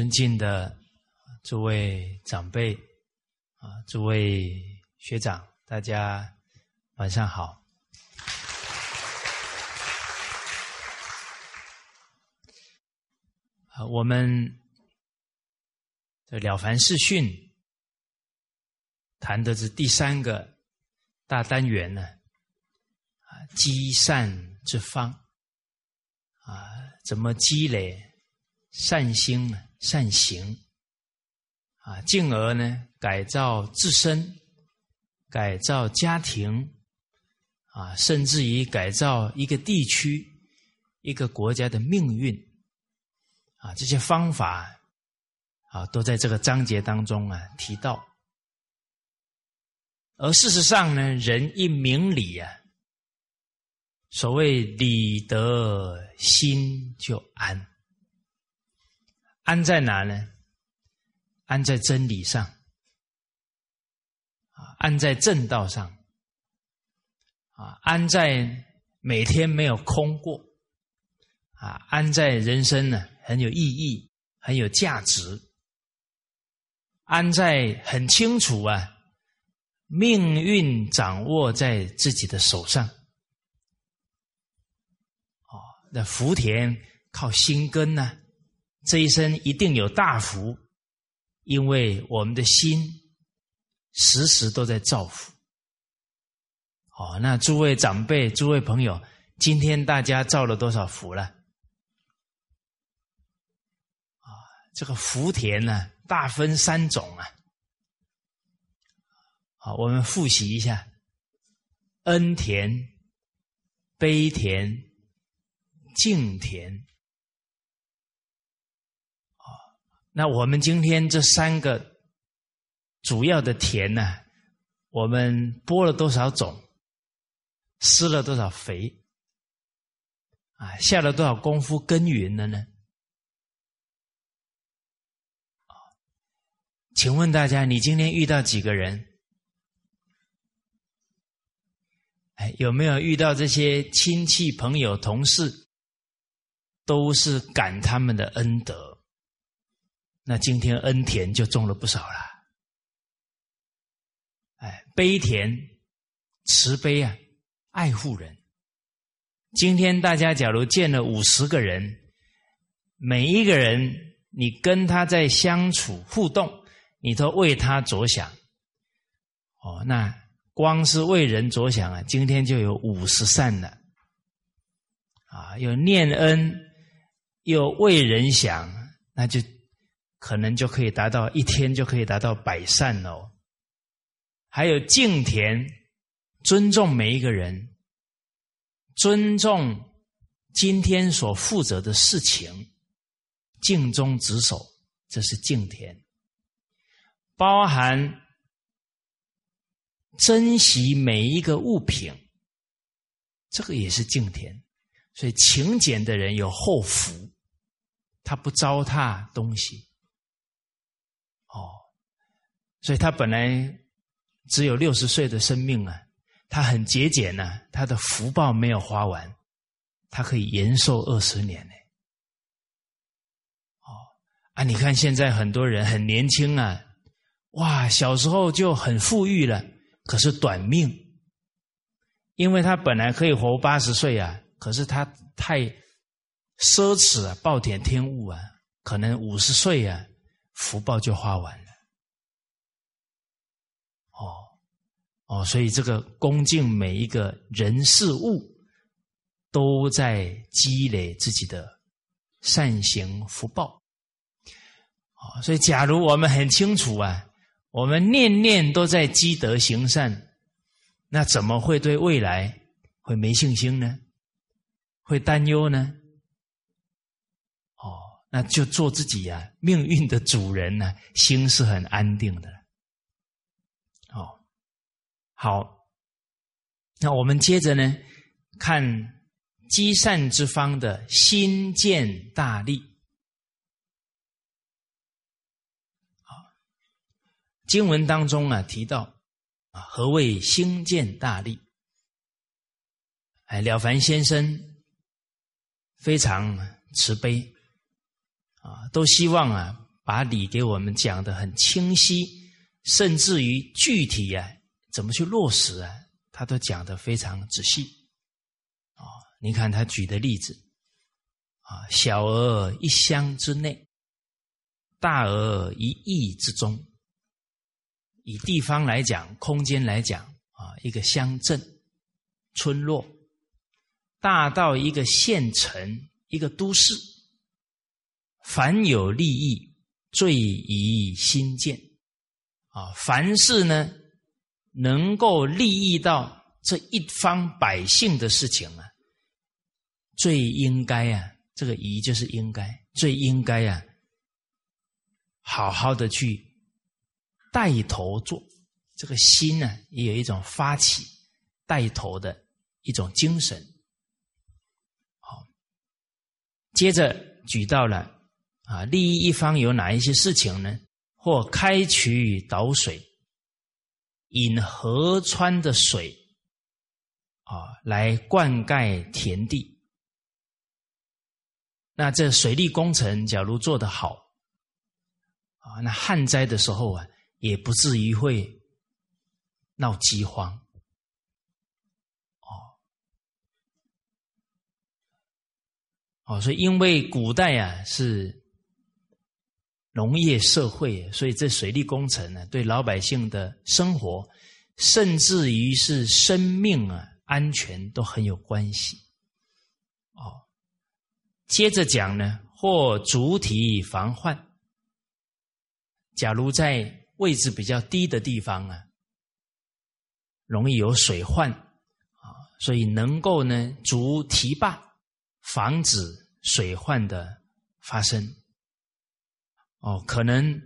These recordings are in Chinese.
尊敬的诸位长辈啊，诸位学长，大家晚上好。啊，我们的了凡四训谈的是第三个大单元呢，啊，积善之方，啊，怎么积累善心啊？善行啊，进而呢改造自身，改造家庭啊，甚至于改造一个地区、一个国家的命运啊，这些方法啊，都在这个章节当中啊提到。而事实上呢，人一明理啊，所谓理得心就安。安在哪呢？安在真理上，啊，安在正道上，啊，安在每天没有空过，啊，安在人生呢很有意义、很有价值，安在很清楚啊，命运掌握在自己的手上，哦，那福田靠心根呢？这一生一定有大福，因为我们的心时时都在造福。哦，那诸位长辈、诸位朋友，今天大家造了多少福了？啊，这个福田呢，大分三种啊。好，我们复习一下：恩田、悲田、敬田。那我们今天这三个主要的田呢，我们播了多少种，施了多少肥，啊，下了多少功夫耕耘了呢？请问大家，你今天遇到几个人？哎，有没有遇到这些亲戚、朋友、同事，都是感他们的恩德？那今天恩田就种了不少了，哎，悲田慈悲啊，爱护人。今天大家假如见了五十个人，每一个人你跟他在相处互动，你都为他着想，哦，那光是为人着想啊，今天就有五十善了，啊，有念恩，又为人想，那就。可能就可以达到一天就可以达到百善哦。还有敬田，尊重每一个人，尊重今天所负责的事情，尽忠职守，这是敬田。包含珍惜每一个物品，这个也是敬田。所以勤俭的人有后福，他不糟蹋东西。所以他本来只有六十岁的生命啊，他很节俭呢，他的福报没有花完，他可以延寿二十年呢。哦啊，你看现在很多人很年轻啊，哇，小时候就很富裕了，可是短命，因为他本来可以活八十岁啊，可是他太奢侈啊，暴殄天物啊，可能五十岁啊，福报就花完了。哦，所以这个恭敬每一个人事物，都在积累自己的善行福报。哦，所以假如我们很清楚啊，我们念念都在积德行善，那怎么会对未来会没信心呢？会担忧呢？哦，那就做自己呀，命运的主人呢，心是很安定的。好，那我们接着呢，看积善之方的心见大利。好，经文当中啊提到啊，何谓心见大利？哎，了凡先生非常慈悲啊，都希望啊把理给我们讲的很清晰，甚至于具体啊怎么去落实啊，他都讲的非常仔细。啊，你看他举的例子，啊，小而一乡之内，大而一邑之中。以地方来讲，空间来讲，啊，一个乡镇、村落，大到一个县城、一个都市，凡有利益，最宜新建。啊，凡是呢，能够利益到这一方百姓的事情啊，最应该啊，这个宜就是应该，最应该啊，好好的去。带头做这个心呢，也有一种发起带头的一种精神。好，接着举到了啊，利益一方有哪一些事情呢？或开渠导水，引河川的水啊来灌溉田地。那这水利工程假如做得好啊，那旱灾的时候啊。也不至于会闹饥荒，哦，哦，所以因为古代啊是农业社会，所以这水利工程呢，对老百姓的生活，甚至于是生命啊安全都很有关系。哦，接着讲呢，或主体防患，假如在位置比较低的地方啊，容易有水患啊，所以能够呢筑堤坝，防止水患的发生。哦，可能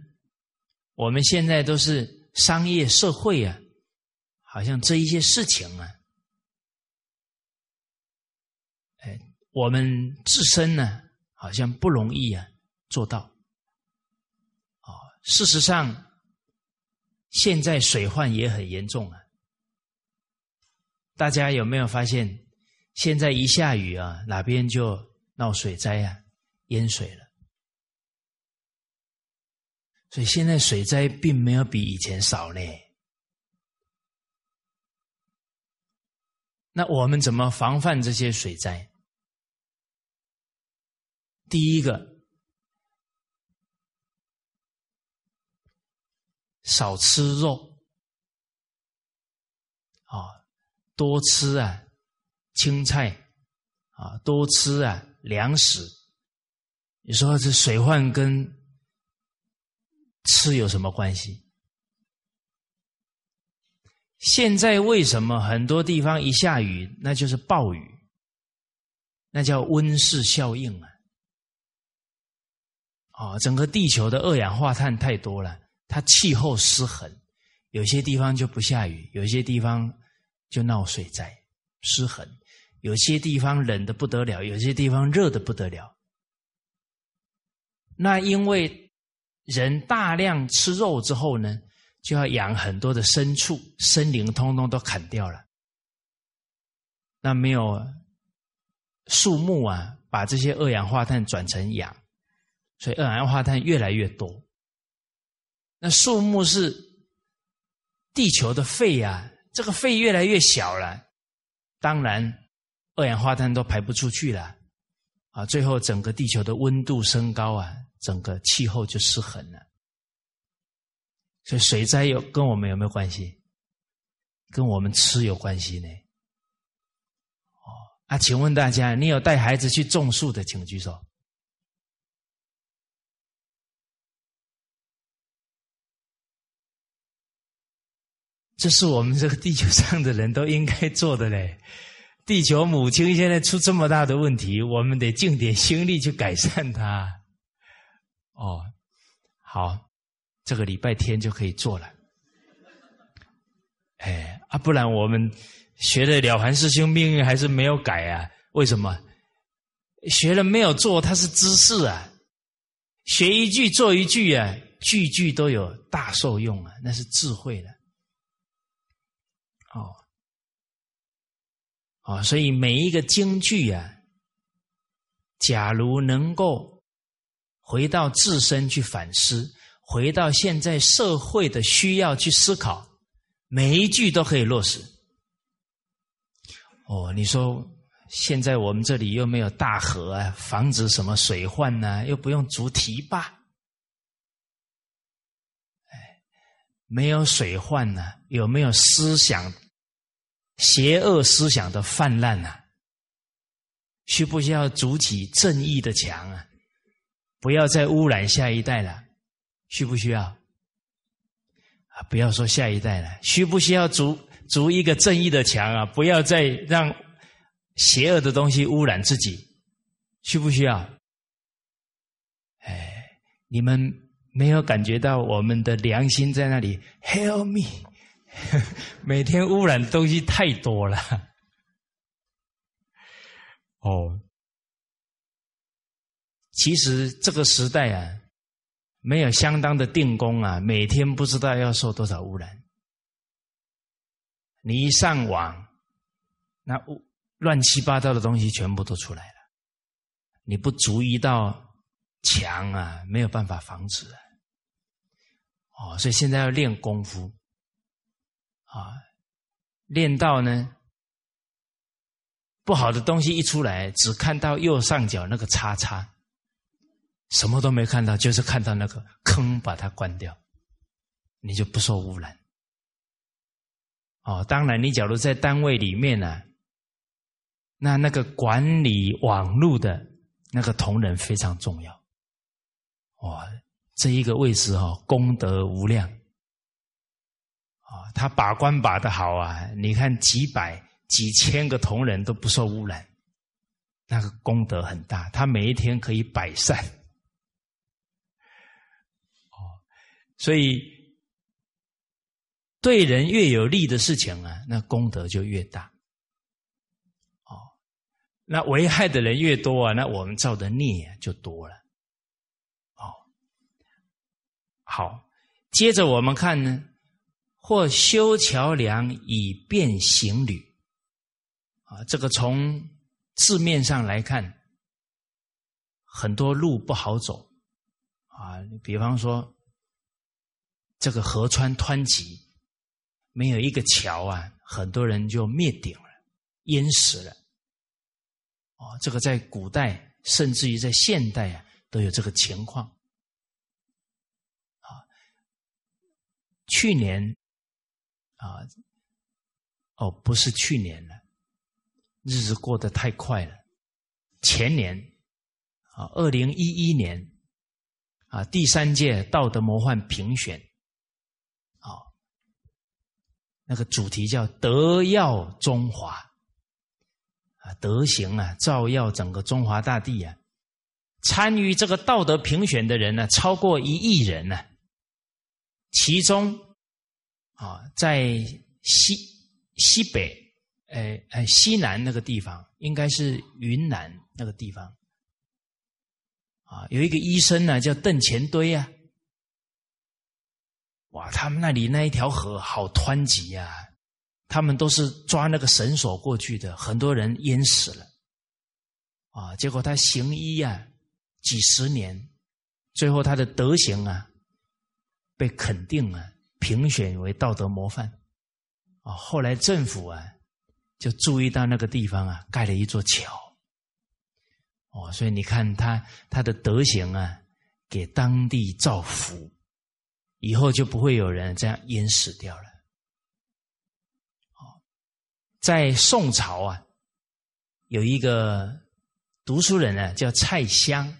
我们现在都是商业社会啊，好像这一些事情啊，哎，我们自身呢好像不容易啊做到。哦，事实上。现在水患也很严重啊！大家有没有发现，现在一下雨啊，哪边就闹水灾啊，淹水了。所以现在水灾并没有比以前少呢。那我们怎么防范这些水灾？第一个。少吃肉，啊，多吃啊青菜，啊，多吃啊粮食。你说这水患跟吃有什么关系？现在为什么很多地方一下雨那就是暴雨？那叫温室效应啊！啊，整个地球的二氧化碳太多了。它气候失衡，有些地方就不下雨，有些地方就闹水灾，失衡；有些地方冷的不得了，有些地方热的不得了。那因为人大量吃肉之后呢，就要养很多的牲畜，森林通通都砍掉了，那没有树木啊，把这些二氧化碳转成氧，所以二氧化碳越来越多。那树木是地球的肺呀，这个肺越来越小了，当然二氧化碳都排不出去了，啊，最后整个地球的温度升高啊，整个气候就失衡了。所以水灾有跟我们有没有关系？跟我们吃有关系呢？哦，啊，请问大家，你有带孩子去种树的，请举手。这是我们这个地球上的人都应该做的嘞。地球母亲现在出这么大的问题，我们得尽点心力去改善它。哦，好，这个礼拜天就可以做了。哎，啊，不然我们学的了凡四修命运还是没有改啊？为什么？学了没有做，它是知识啊。学一句做一句啊，句句都有大受用啊，那是智慧了。哦，哦，所以每一个京剧啊，假如能够回到自身去反思，回到现在社会的需要去思考，每一句都可以落实。哦，你说现在我们这里又没有大河啊，防止什么水患呢？又不用筑堤坝，哎，没有水患呢？有没有思想邪恶思想的泛滥呢？需不需要筑起正义的墙啊？不要再污染下一代了，需不需要？啊，不要说下一代了，需不需要筑筑一个正义的墙啊？不要再让邪恶的东西污染自己，需不需要？哎，你们没有感觉到我们的良心在那里？Help me！每天污染的东西太多了。哦，其实这个时代啊，没有相当的定功啊，每天不知道要受多少污染。你一上网，那乱七八糟的东西全部都出来了。你不注意到墙啊，没有办法防止啊。哦，所以现在要练功夫啊，练到呢。不好的东西一出来，只看到右上角那个叉叉，什么都没看到，就是看到那个坑，把它关掉，你就不受污染。哦，当然，你假如在单位里面呢，那那个管理网络的那个同仁非常重要。哇，这一个位置哈，功德无量。啊，他把关把的好啊，你看几百。几千个同仁都不受污染，那个功德很大。他每一天可以百善，哦，所以对人越有利的事情啊，那功德就越大。哦，那危害的人越多啊，那我们造的孽就多了。哦，好，接着我们看呢，或修桥梁以便行旅。啊，这个从字面上来看，很多路不好走啊。比方说，这个河川湍急，没有一个桥啊，很多人就灭顶了，淹死了。哦，这个在古代，甚至于在现代啊，都有这个情况。啊，去年啊，哦，不是去年了。日子过得太快了。前年啊，二零一一年啊，第三届道德模范评选，那个主题叫“德耀中华”啊，德行啊，照耀整个中华大地啊。参与这个道德评选的人呢，超过一亿人呢。其中啊，在西西北。哎哎，西南那个地方应该是云南那个地方啊，有一个医生呢，叫邓前堆啊。哇，他们那里那一条河好湍急呀，他们都是抓那个绳索过去的，很多人淹死了啊。结果他行医呀，几十年，最后他的德行啊，被肯定了，评选为道德模范啊。后来政府啊。就注意到那个地方啊，盖了一座桥。哦，所以你看他他的德行啊，给当地造福，以后就不会有人这样淹死掉了。哦，在宋朝啊，有一个读书人呢，叫蔡襄。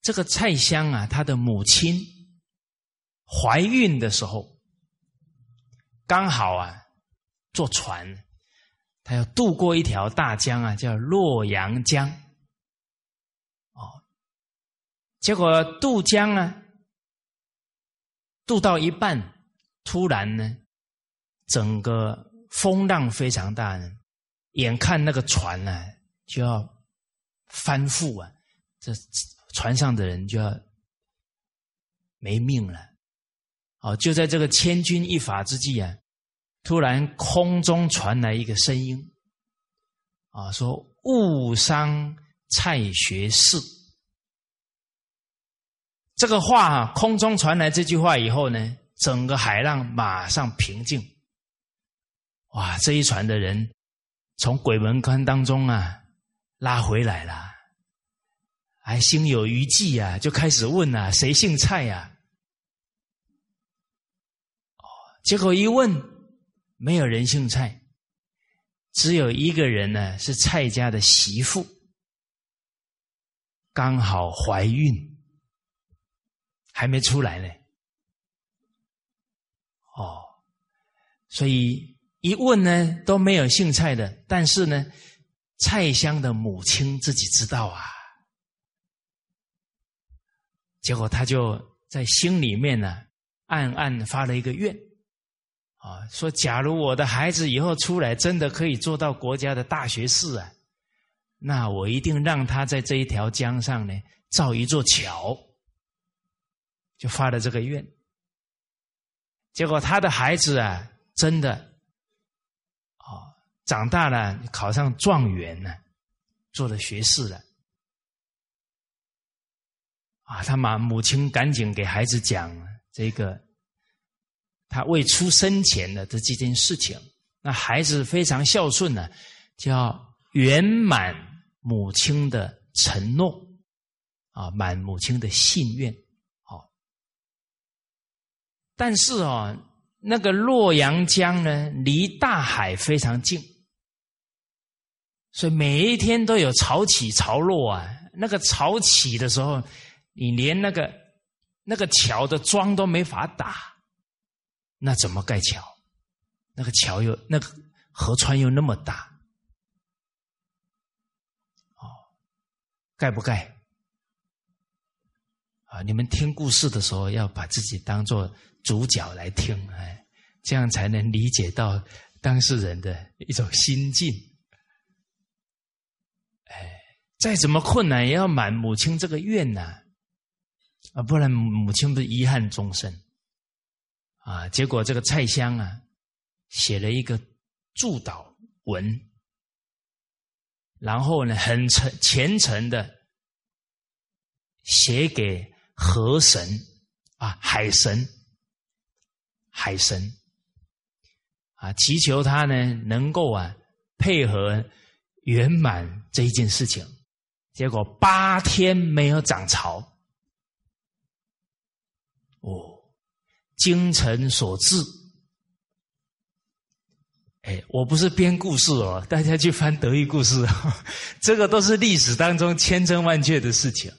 这个蔡襄啊，他的母亲怀孕的时候。刚好啊，坐船，他要渡过一条大江啊，叫洛阳江。结果渡江啊，渡到一半，突然呢，整个风浪非常大呢，眼看那个船呢就要翻覆啊，这船上的人就要没命了。哦，就在这个千钧一发之际啊，突然空中传来一个声音，啊，说“误伤蔡学士。这个话啊，空中传来这句话以后呢，整个海浪马上平静。哇，这一船的人从鬼门关当中啊拉回来了，还心有余悸啊，就开始问啊，谁姓蔡呀？哦，结果一问，没有人姓蔡，只有一个人呢，是蔡家的媳妇，刚好怀孕。还没出来呢，哦，所以一问呢都没有姓蔡的，但是呢，蔡襄的母亲自己知道啊，结果他就在心里面呢暗暗发了一个愿，啊，说假如我的孩子以后出来真的可以做到国家的大学士啊，那我一定让他在这一条江上呢造一座桥。就发了这个愿，结果他的孩子啊，真的，哦，长大了考上状元了，做了学士了，啊，他妈母亲赶紧给孩子讲这个他未出生前的这几件事情，那孩子非常孝顺呢，叫圆满母亲的承诺，啊，满母亲的信愿。但是哦，那个洛阳江呢，离大海非常近，所以每一天都有潮起潮落啊。那个潮起的时候，你连那个那个桥的桩都没法打，那怎么盖桥？那个桥又那个河川又那么大，哦，盖不盖？啊，你们听故事的时候要把自己当做。主角来听，哎，这样才能理解到当事人的一种心境。哎，再怎么困难也要满母亲这个愿呐，啊，不然母亲不是遗憾终生。啊，结果这个蔡襄啊，写了一个祝祷文，然后呢，很诚虔诚的写给河神啊，海神。海神啊，祈求他呢能够啊配合圆满这一件事情。结果八天没有涨潮，哦，精诚所至。哎，我不是编故事哦，大家去翻德育故事，这个都是历史当中千真万确的事情。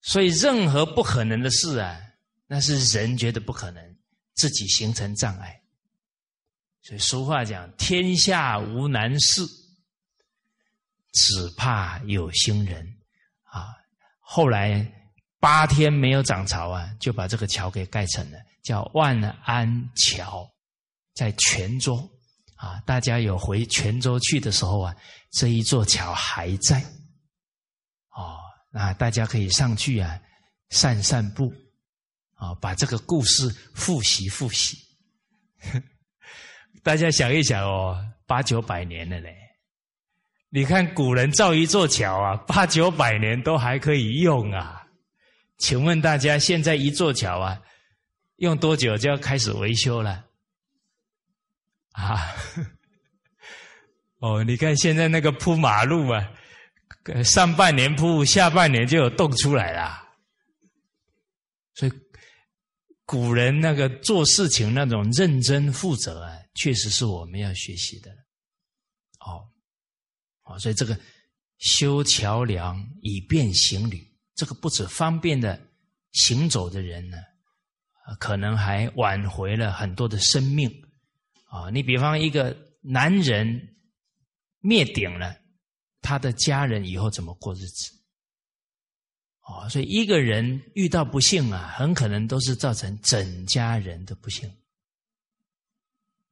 所以任何不可能的事啊，那是人觉得不可能。自己形成障碍，所以俗话讲：“天下无难事，只怕有心人。”啊，后来八天没有涨潮啊，就把这个桥给盖成了，叫万安桥，在泉州啊。大家有回泉州去的时候啊，这一座桥还在。哦，那大家可以上去啊，散散步。啊，把这个故事复习复习，大家想一想哦，八九百年了嘞。你看古人造一座桥啊，八九百年都还可以用啊。请问大家，现在一座桥啊，用多久就要开始维修了？啊？哦，你看现在那个铺马路啊，上半年铺，下半年就有洞出来了，所以。古人那个做事情那种认真负责啊，确实是我们要学习的。哦，哦，所以这个修桥梁以便行旅，这个不止方便的行走的人呢，可能还挽回了很多的生命。啊，你比方一个男人灭顶了，他的家人以后怎么过日子？哦，所以一个人遇到不幸啊，很可能都是造成整家人的不幸。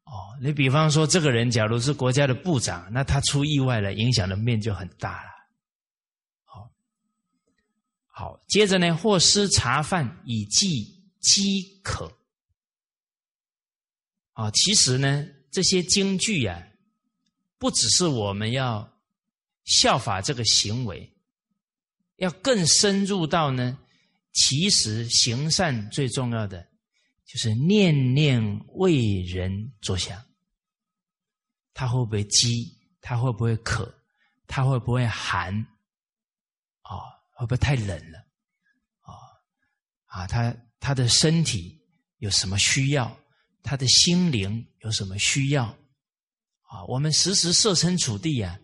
哦，你比方说，这个人假如是国家的部长，那他出意外了，影响的面就很大了。好，好，接着呢，或施茶饭以济饥渴。啊，其实呢，这些京剧啊，不只是我们要效法这个行为，要更深入到呢，其实行善最重要的就是念念为人着想。他会不会饥？他会不会渴？他会不会寒？啊，会不会太冷了？啊啊，他他的身体有什么需要？他的心灵有什么需要？啊，我们时时设身处地啊，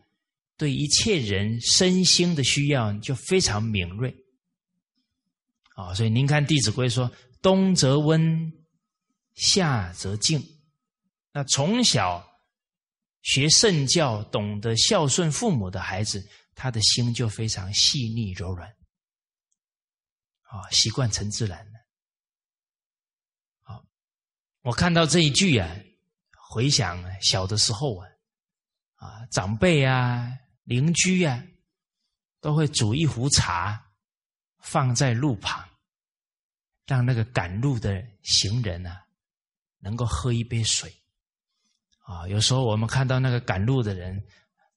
对一切人身心的需要就非常敏锐。啊，所以您看《弟子规》说：“冬则温，夏则静。”那从小。学圣教、懂得孝顺父母的孩子，他的心就非常细腻柔软，啊，习惯成自然了。好，我看到这一句啊，回想小的时候啊，啊，长辈啊、邻居啊，都会煮一壶茶放在路旁，让那个赶路的行人啊，能够喝一杯水。啊，有时候我们看到那个赶路的人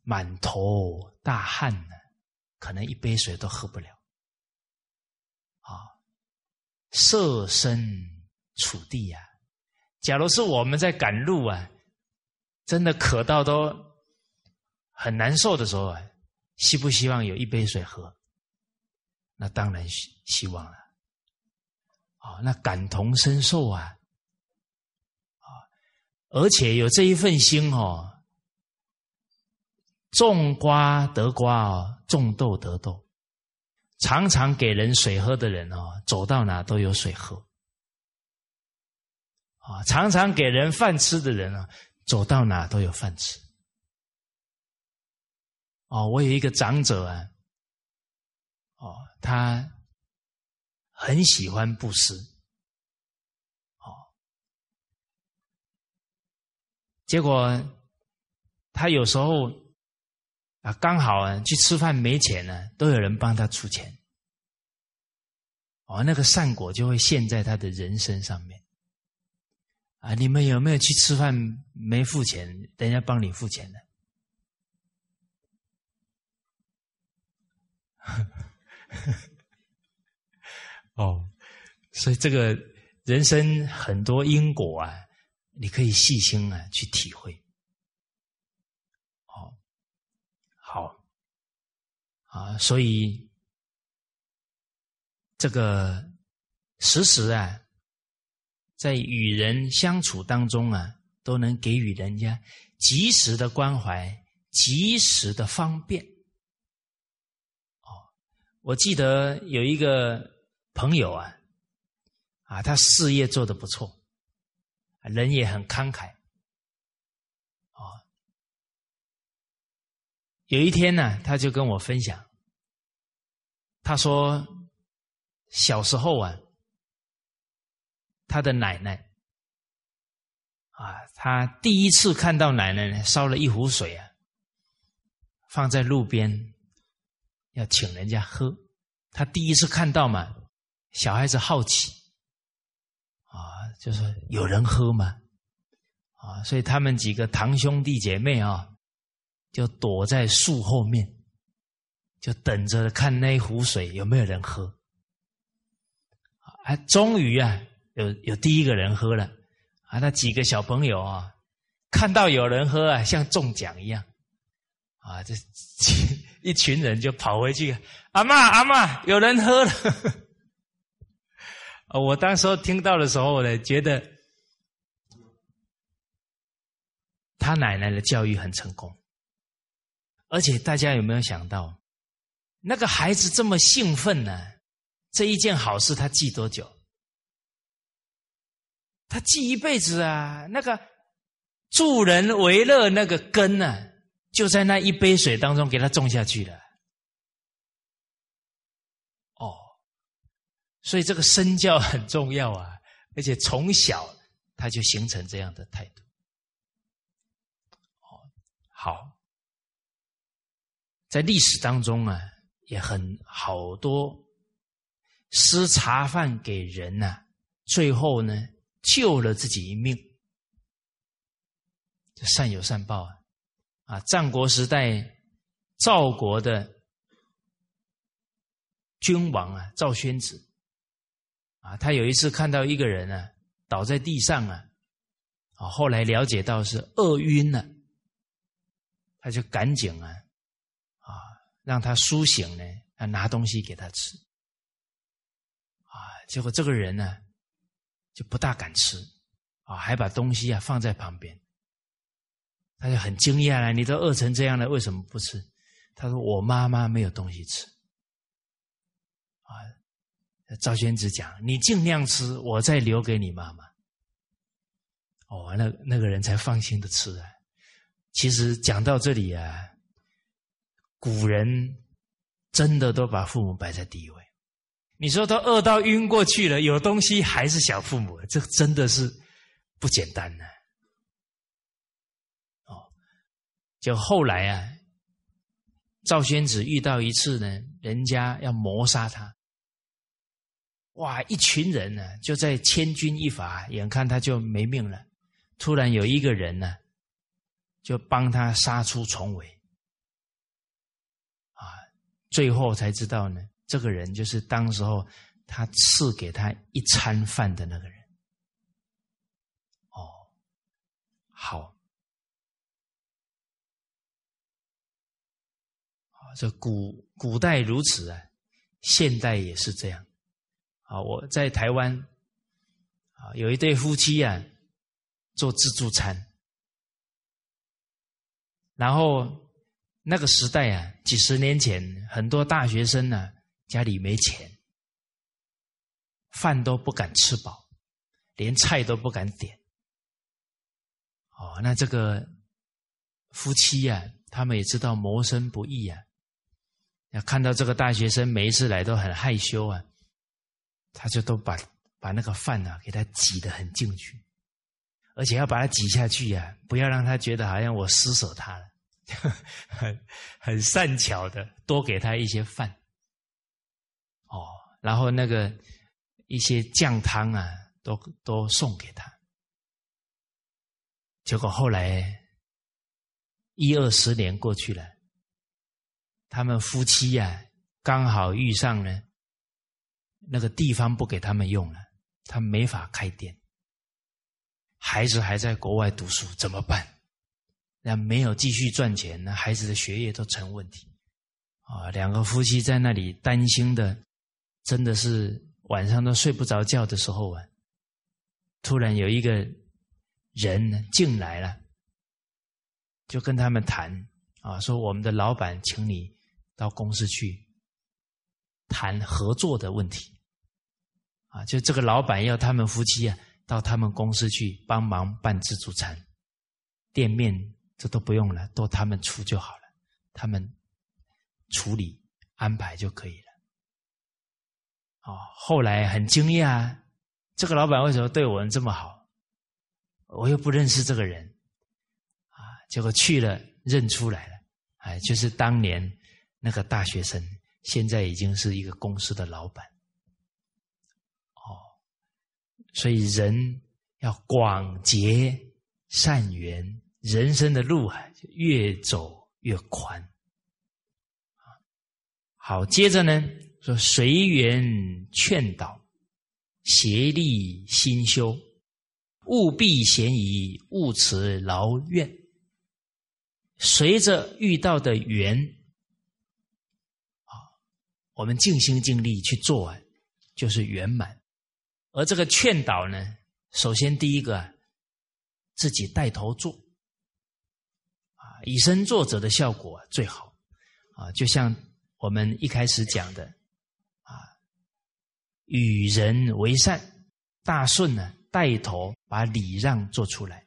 满头大汗呢，可能一杯水都喝不了。啊，设身处地呀，假如是我们在赶路啊，真的渴到都很难受的时候啊，希不希望有一杯水喝？那当然希希望了。啊，那感同身受啊。而且有这一份心哦，种瓜得瓜哦，种豆得豆，常常给人水喝的人哦，走到哪都有水喝。啊，常常给人饭吃的人啊，走到哪都有饭吃。哦，我有一个长者啊，哦，他很喜欢布施。哦结果，他有时候啊，刚好啊去吃饭没钱呢，都有人帮他出钱，哦，那个善果就会现在他的人生上面。啊，你们有没有去吃饭没付钱，人家帮你付钱的？哦，所以这个人生很多因果啊。你可以细心啊去体会，好，好，啊，所以这个时时啊，在与人相处当中啊，都能给予人家及时的关怀，及时的方便。我记得有一个朋友啊，啊，他事业做得不错。人也很慷慨，哦。有一天呢，他就跟我分享，他说小时候啊，他的奶奶啊，他第一次看到奶奶呢，烧了一壶水啊，放在路边，要请人家喝。他第一次看到嘛，小孩子好奇。啊就是有人喝吗？啊，所以他们几个堂兄弟姐妹啊，就躲在树后面，就等着看那壶水有没有人喝。啊，终于啊，有有第一个人喝了。啊，那几个小朋友啊，看到有人喝啊，像中奖一样。啊，这一群人就跑回去，阿妈阿妈，有人喝了。我当时听到的时候呢，觉得他奶奶的教育很成功，而且大家有没有想到，那个孩子这么兴奋呢？这一件好事他记多久？他记一辈子啊！那个助人为乐那个根呢，就在那一杯水当中给他种下去了。哦所以这个身教很重要啊，而且从小他就形成这样的态度。哦，好，在历史当中啊，也很好多施茶饭给人呐，最后呢救了自己一命，善有善报啊！啊，战国时代赵国的君王啊，赵宣子啊，他有一次看到一个人啊倒在地上啊，啊，后来了解到是饿晕了，他就赶紧啊啊让他苏醒呢，啊拿东西给他吃，啊，结果这个人呢就不大敢吃，啊，还把东西啊放在旁边。他就很惊讶了，你都饿成这样了，为什么不吃？他说：“我妈妈没有东西吃。”啊，赵宣子讲：“你尽量吃，我再留给你妈妈。”哦，那那个人才放心的吃啊。其实讲到这里啊，古人真的都把父母摆在第一位。你说他饿到晕过去了，有东西还是想父母，这真的是不简单呢。就后来啊，赵宣子遇到一次呢，人家要谋杀他，哇，一群人呢就在千钧一发，眼看他就没命了。突然有一个人呢，就帮他杀出重围，啊，最后才知道呢，这个人就是当时候他赐给他一餐饭的那个人。哦，好。这古古代如此啊，现代也是这样。啊，我在台湾啊，有一对夫妻啊，做自助餐。然后那个时代啊，几十年前，很多大学生呢，家里没钱，饭都不敢吃饱，连菜都不敢点。哦，那这个夫妻呀，他们也知道谋生不易啊。要看到这个大学生每一次来都很害羞啊，他就都把把那个饭啊给他挤得很进去，而且要把它挤下去呀，不要让他觉得好像我施舍他了，很很善巧的多给他一些饭，哦，然后那个一些酱汤啊都都送给他，结果后来一二十年过去了。他们夫妻呀，刚好遇上了那个地方不给他们用了，他没法开店。孩子还在国外读书，怎么办？那没有继续赚钱，那孩子的学业都成问题啊！两个夫妻在那里担心的，真的是晚上都睡不着觉的时候啊。突然有一个人进来了，就跟他们谈啊，说我们的老板请你。到公司去谈合作的问题，啊，就这个老板要他们夫妻啊到他们公司去帮忙办自助餐，店面这都不用了，都他们出就好了，他们处理安排就可以了。哦，后来很惊讶，这个老板为什么对我们这么好？我又不认识这个人，啊，结果去了认出来了，哎，就是当年。那个大学生现在已经是一个公司的老板，哦，所以人要广结善缘，人生的路啊越走越宽。好，接着呢说随缘劝导，协力心修，务必嫌疑，勿持劳怨。随着遇到的缘。我们尽心尽力去做，就是圆满。而这个劝导呢，首先第一个，自己带头做，啊，以身作则的效果最好，啊，就像我们一开始讲的，啊，与人为善，大顺呢带头把礼让做出来，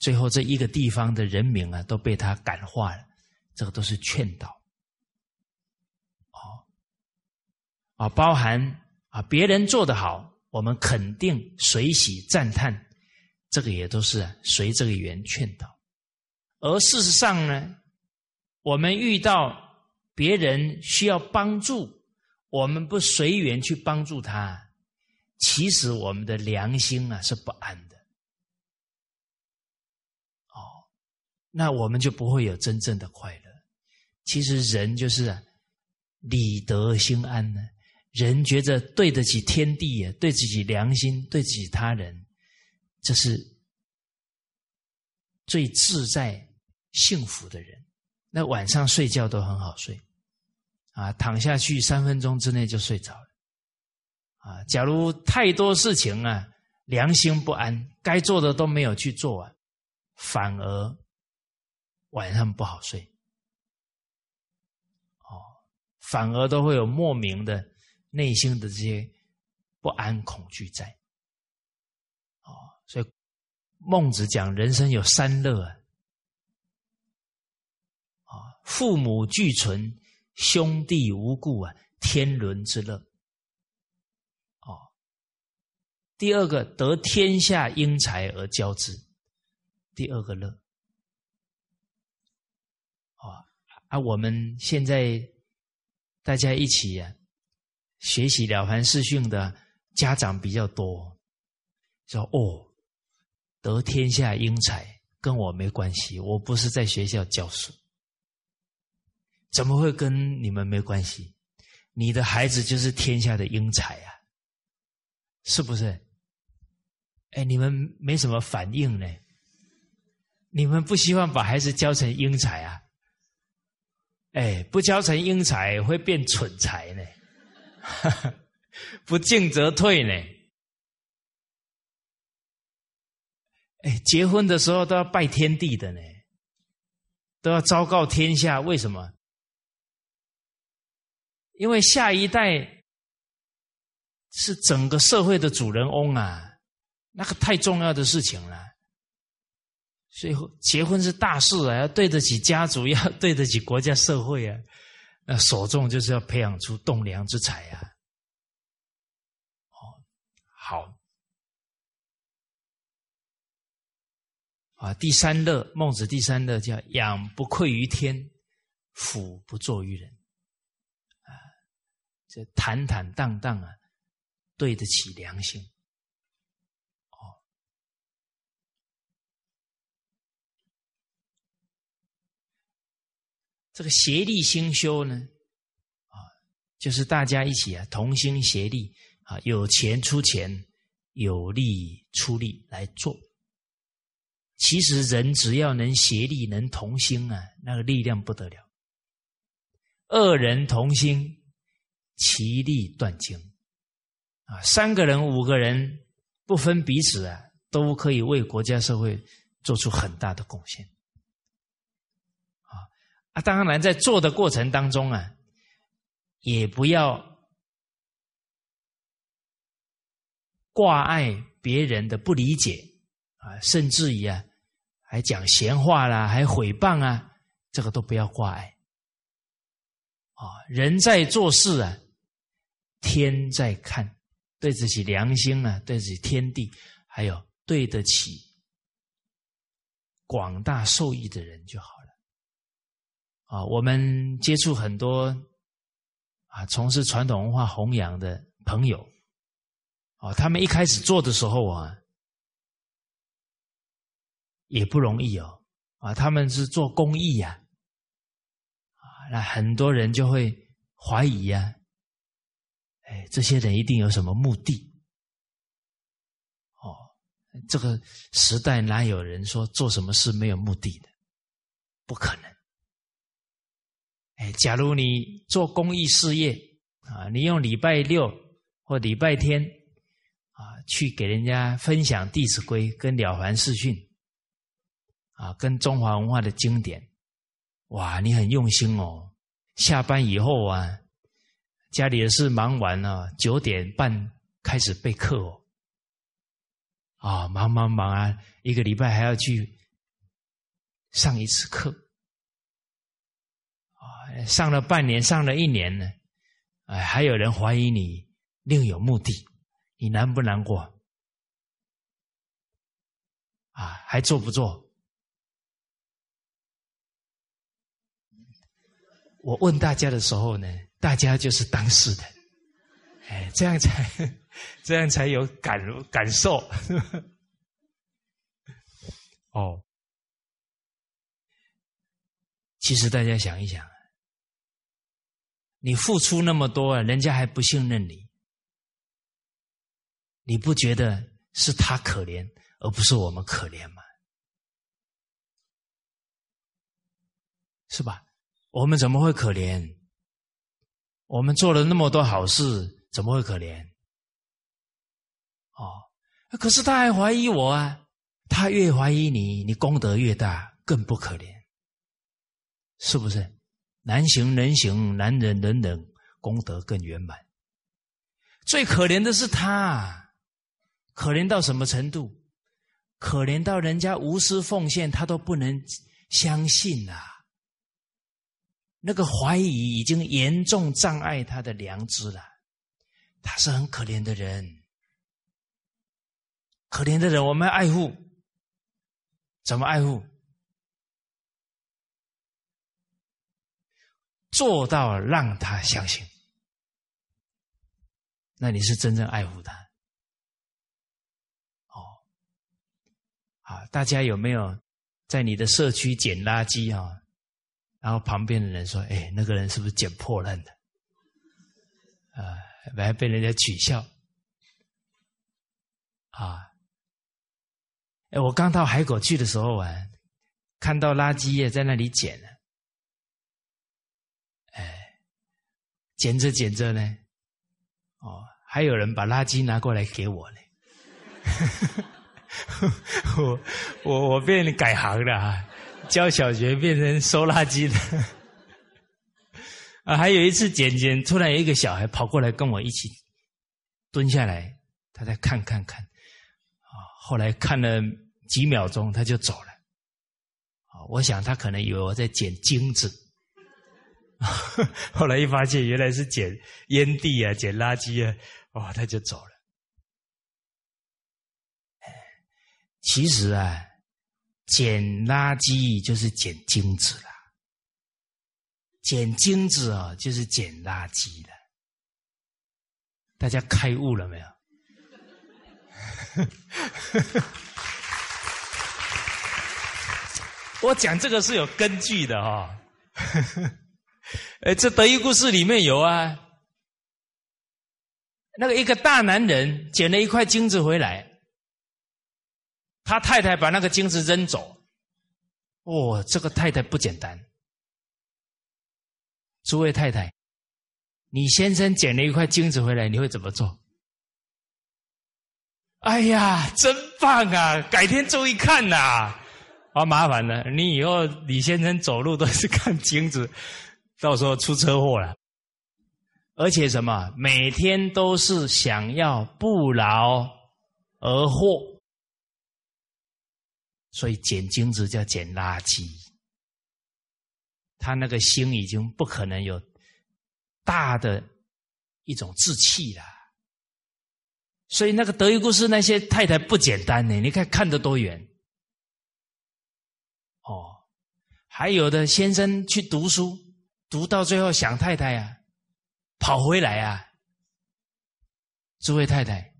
最后这一个地方的人民啊都被他感化了，这个都是劝导。啊，包含啊，别人做得好，我们肯定、随喜、赞叹，这个也都是随这个缘劝导。而事实上呢，我们遇到别人需要帮助，我们不随缘去帮助他，其实我们的良心啊是不安的。哦，那我们就不会有真正的快乐。其实人就是啊理得心安呢。人觉得对得起天地啊，对自己良心，对自己他人，这是最自在幸福的人。那晚上睡觉都很好睡，啊，躺下去三分钟之内就睡着了。啊，假如太多事情啊，良心不安，该做的都没有去做完，反而晚上不好睡。哦，反而都会有莫名的。内心的这些不安、恐惧在，哦，所以孟子讲人生有三乐啊，啊，父母俱存，兄弟无故啊，天伦之乐，哦，第二个得天下英才而教之，第二个乐，啊啊，我们现在大家一起呀。学习了凡四训的家长比较多，说：“哦，得天下英才跟我没关系，我不是在学校教书，怎么会跟你们没关系？你的孩子就是天下的英才啊，是不是？哎，你们没什么反应呢？你们不希望把孩子教成英才啊？哎，不教成英才会变蠢才呢？”哈 哈不进则退呢。哎，结婚的时候都要拜天地的呢，都要昭告天下。为什么？因为下一代是整个社会的主人翁啊，那个太重要的事情了。所以结婚是大事啊，要对得起家族，要对得起国家社会啊。那所重就是要培养出栋梁之才啊！哦，好啊，第三乐，孟子第三乐叫养不愧于天，俯不作于人啊，这坦坦荡荡啊，对得起良心。这个协力兴修呢，啊，就是大家一起啊，同心协力啊，有钱出钱，有力出力来做。其实人只要能协力，能同心啊，那个力量不得了。二人同心，其利断金啊，三个人、五个人不分彼此啊，都可以为国家社会做出很大的贡献。啊，当然，在做的过程当中啊，也不要挂碍别人的不理解啊，甚至于啊，还讲闲话啦，还毁谤啊，这个都不要挂碍。啊，人在做事啊，天在看，对自己良心啊，对自己天地，还有对得起广大受益的人就好。啊，我们接触很多啊，从事传统文化弘扬的朋友，啊，他们一开始做的时候啊，也不容易哦，啊，他们是做公益呀，啊，那很多人就会怀疑呀，哎，这些人一定有什么目的，哦，这个时代哪有人说做什么事没有目的的？不可能。哎，假如你做公益事业啊，你用礼拜六或礼拜天啊，去给人家分享《弟子规》跟《了凡四训》啊，跟中华文化的经典，哇，你很用心哦。下班以后啊，家里的事忙完了，九点半开始备课哦。啊，忙忙忙啊，一个礼拜还要去上一次课。上了半年，上了一年呢，哎，还有人怀疑你另有目的，你难不难过？啊，还做不做？我问大家的时候呢，大家就是当事的，哎，这样才 这样才有感感受。哦，其实大家想一想。你付出那么多，人家还不信任你，你不觉得是他可怜，而不是我们可怜吗？是吧？我们怎么会可怜？我们做了那么多好事，怎么会可怜？哦，可是他还怀疑我啊！他越怀疑你，你功德越大，更不可怜，是不是？难行能行，难忍能忍，功德更圆满。最可怜的是他，可怜到什么程度？可怜到人家无私奉献，他都不能相信啊！那个怀疑已经严重障碍他的良知了。他是很可怜的人，可怜的人，我们爱护，怎么爱护？做到让他相信，那你是真正爱护他。哦，好，大家有没有在你的社区捡垃圾啊？然后旁边的人说：“哎，那个人是不是捡破烂的？”啊，还被人家取笑。啊，哎，我刚到海口去的时候啊，看到垃圾也在那里捡呢。捡着捡着呢，哦，还有人把垃圾拿过来给我呢。我我我变改行了啊，教小学变成收垃圾的。啊，还有一次捡捡，突然有一个小孩跑过来跟我一起蹲下来，他在看看看，啊，后来看了几秒钟，他就走了。啊，我想他可能以为我在捡金子。后来一发现，原来是捡烟蒂啊，捡垃圾啊，哇，他就走了。其实啊，捡垃圾就是捡金子了，捡金子啊，就是捡垃圾了。大家开悟了没有？我讲这个是有根据的哈。哎，这德育故事里面有啊，那个一个大男人捡了一块金子回来，他太太把那个金子扔走，哦，这个太太不简单。诸位太太，你先生捡了一块金子回来，你会怎么做？哎呀，真棒啊！改天注意看呐，好麻烦了，你以后李先生走路都是看金子。到时候出车祸了，而且什么？每天都是想要不劳而获，所以捡金子叫捡垃圾。他那个心已经不可能有大的一种志气了。所以那个德育故事那些太太不简单呢，你看看得多远。哦，还有的先生去读书。读到最后想太太呀，跑回来啊！诸位太太，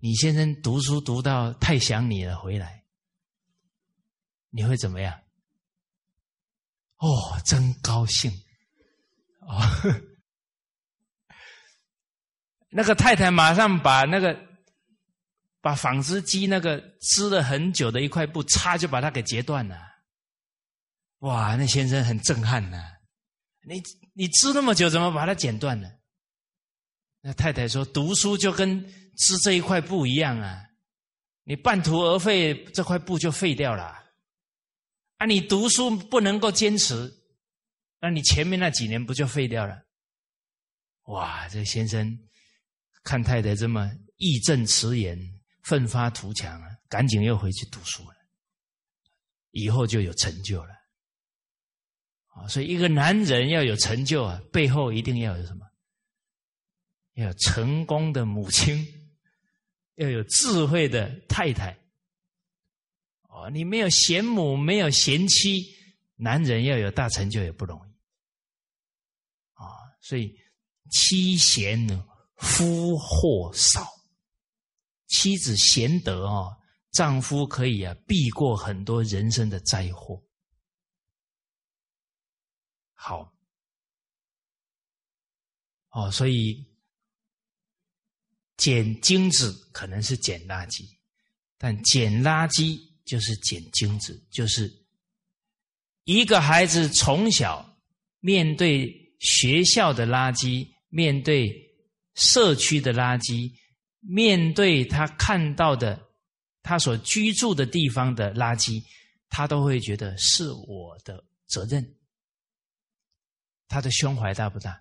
你先生读书读到太想你了，回来你会怎么样？哦，真高兴哦！那个太太马上把那个把纺织机那个织了很久的一块布，擦就把它给截断了。哇，那先生很震撼呐！你你织那么久，怎么把它剪断了？那太太说：“读书就跟织这一块布一样啊，你半途而废，这块布就废掉了。啊，你读书不能够坚持，那你前面那几年不就废掉了？”哇，这先生看太太这么义正辞严、奋发图强啊，赶紧又回去读书了，以后就有成就了。啊，所以一个男人要有成就啊，背后一定要有什么？要有成功的母亲，要有智慧的太太。哦，你没有贤母，没有贤妻，男人要有大成就也不容易。啊，所以妻贤夫祸少，妻子贤德啊，丈夫可以啊避过很多人生的灾祸。好，哦，所以捡金子可能是捡垃圾，但捡垃圾就是捡金子，就是一个孩子从小面对学校的垃圾，面对社区的垃圾，面对他看到的他所居住的地方的垃圾，他都会觉得是我的责任。他的胸怀大不大？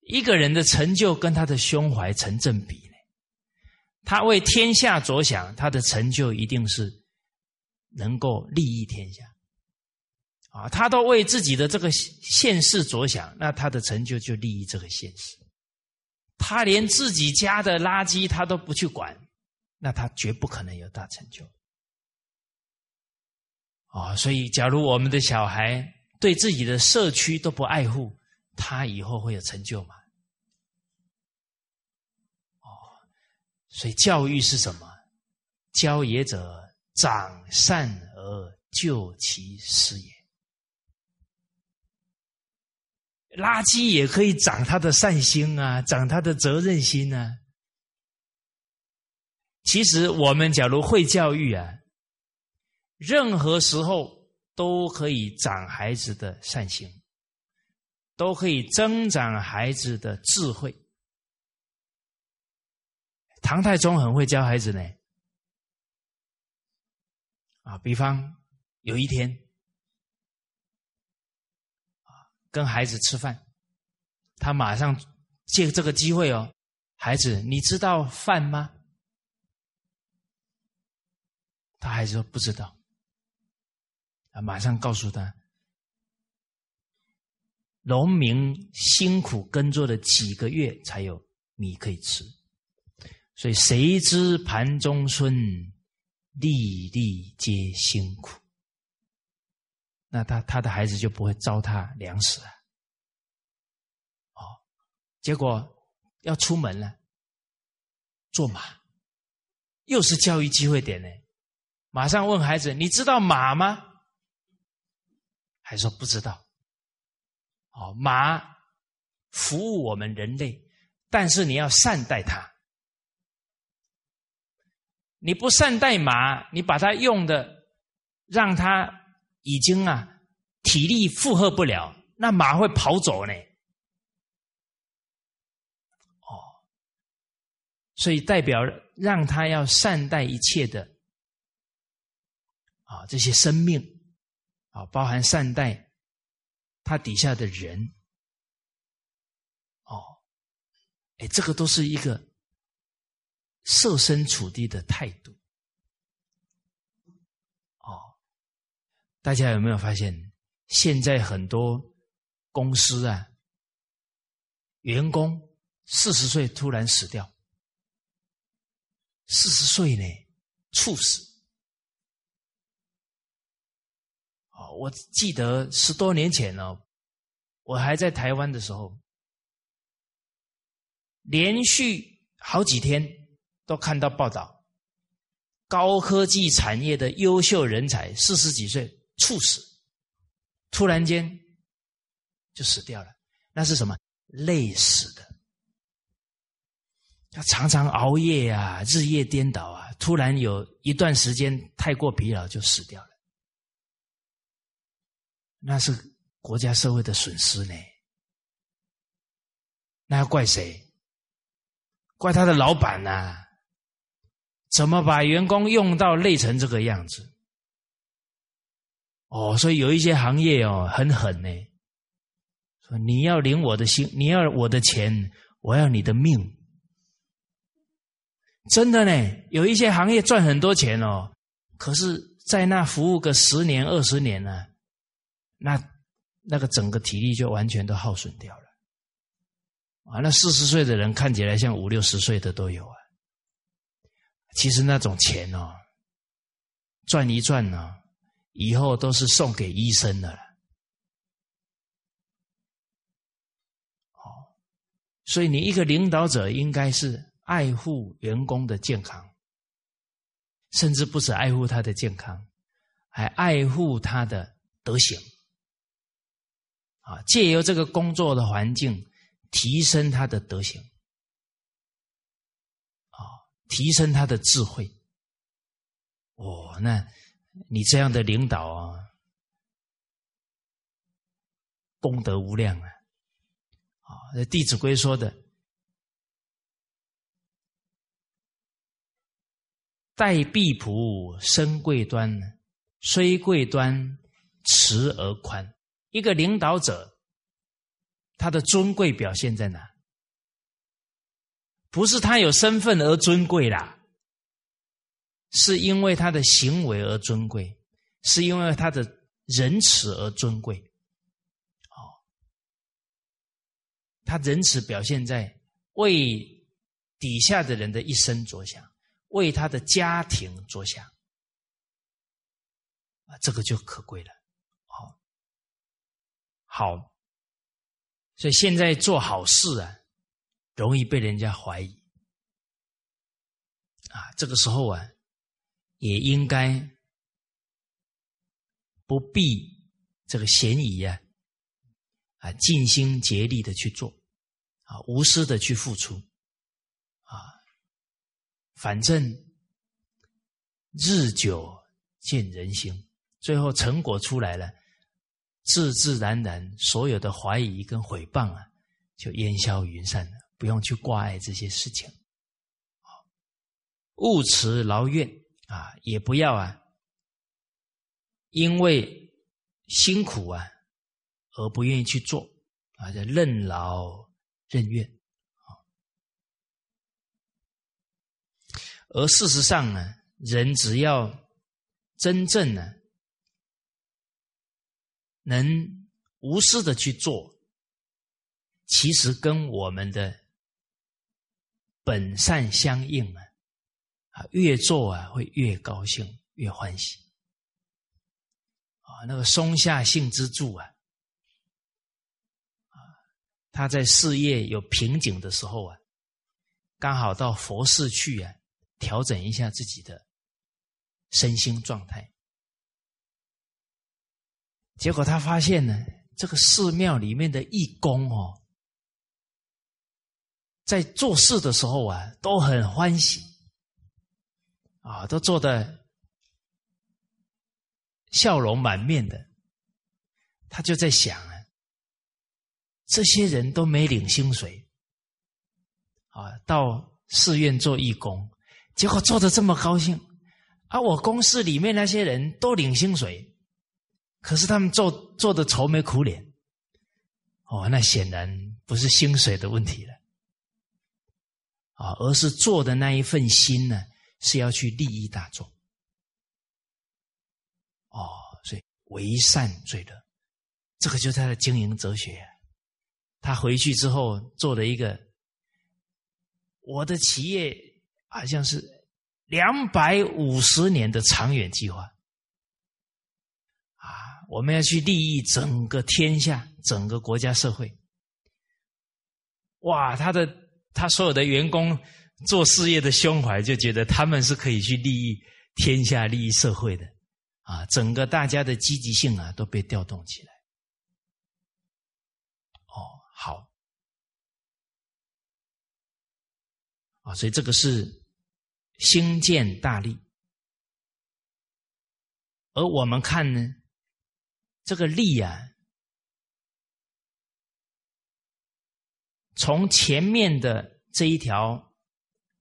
一个人的成就跟他的胸怀成正比呢。他为天下着想，他的成就一定是能够利益天下。啊，他都为自己的这个现世着想，那他的成就就利益这个现实。他连自己家的垃圾他都不去管，那他绝不可能有大成就。啊，所以假如我们的小孩，对自己的社区都不爱护，他以后会有成就吗？哦，所以教育是什么？教也者，长善而救其失也。垃圾也可以长他的善心啊，长他的责任心啊。其实我们假如会教育啊，任何时候。都可以长孩子的善行，都可以增长孩子的智慧。唐太宗很会教孩子呢，啊，比方有一天，跟孩子吃饭，他马上借这个机会哦，孩子，你知道饭吗？他孩子说不知道。马上告诉他，农民辛苦耕作了几个月才有米可以吃，所以谁知盘中餐，粒粒皆辛苦。那他他的孩子就不会糟蹋粮食啊。哦，结果要出门了，坐马，又是教育机会点呢。马上问孩子：“你知道马吗？”还说不知道，哦，马服务我们人类，但是你要善待它。你不善待马，你把它用的让它已经啊体力负荷不了，那马会跑走呢。哦，所以代表让他要善待一切的啊这些生命。啊，包含善待他底下的人，哦，哎，这个都是一个设身处地的态度。哦，大家有没有发现，现在很多公司啊，员工四十岁突然死掉，四十岁呢，猝死。我记得十多年前呢，我还在台湾的时候，连续好几天都看到报道，高科技产业的优秀人才四十几岁猝死，突然间就死掉了。那是什么？累死的。他常常熬夜啊，日夜颠倒啊，突然有一段时间太过疲劳就死掉了。那是国家社会的损失呢，那要怪谁？怪他的老板呐？怎么把员工用到累成这个样子？哦，所以有一些行业哦很狠呢，说你要领我的心，你要我的钱，我要你的命。真的呢，有一些行业赚很多钱哦，可是在那服务个十年二十年呢。那那个整个体力就完全都耗损掉了啊！那四十岁的人看起来像五六十岁的都有啊。其实那种钱哦，赚一赚呢，以后都是送给医生的了。哦，所以你一个领导者应该是爱护员工的健康，甚至不止爱护他的健康，还爱护他的德行。啊，借由这个工作的环境，提升他的德行，啊，提升他的智慧。哦，那你这样的领导啊，功德无量啊！啊，《弟子规》说的：“待婢仆，身贵端，虽贵端，慈而宽。”一个领导者，他的尊贵表现在哪？不是他有身份而尊贵啦，是因为他的行为而尊贵，是因为他的仁慈而尊贵。哦，他仁慈表现在为底下的人的一生着想，为他的家庭着想，啊，这个就可贵了。好，所以现在做好事啊，容易被人家怀疑啊。这个时候啊，也应该不避这个嫌疑啊，啊，尽心竭力的去做啊，无私的去付出啊。反正日久见人心，最后成果出来了。自自然然，所有的怀疑跟诽谤啊，就烟消云散了，不用去挂碍这些事情。勿辞劳怨啊，也不要啊，因为辛苦啊而不愿意去做啊，就任劳任怨啊。而事实上呢，人只要真正呢。能无私的去做，其实跟我们的本善相应啊！啊，越做啊会越高兴，越欢喜啊！那个松下幸之助啊，啊，他在事业有瓶颈的时候啊，刚好到佛寺去啊，调整一下自己的身心状态。结果他发现呢，这个寺庙里面的义工哦，在做事的时候啊，都很欢喜，啊，都做的笑容满面的。他就在想啊，这些人都没领薪水，啊，到寺院做义工，结果做的这么高兴，而我公司里面那些人都领薪水。可是他们做做的愁眉苦脸，哦，那显然不是薪水的问题了，啊，而是做的那一份心呢，是要去利益大众，哦，所以为善最乐，这个就是他的经营哲学。他回去之后做了一个，我的企业好像是两百五十年的长远计划。我们要去利益整个天下、整个国家社会。哇，他的他所有的员工做事业的胸怀，就觉得他们是可以去利益天下、利益社会的啊！整个大家的积极性啊，都被调动起来。哦，好啊，所以这个是兴建大利，而我们看呢？这个利啊，从前面的这一条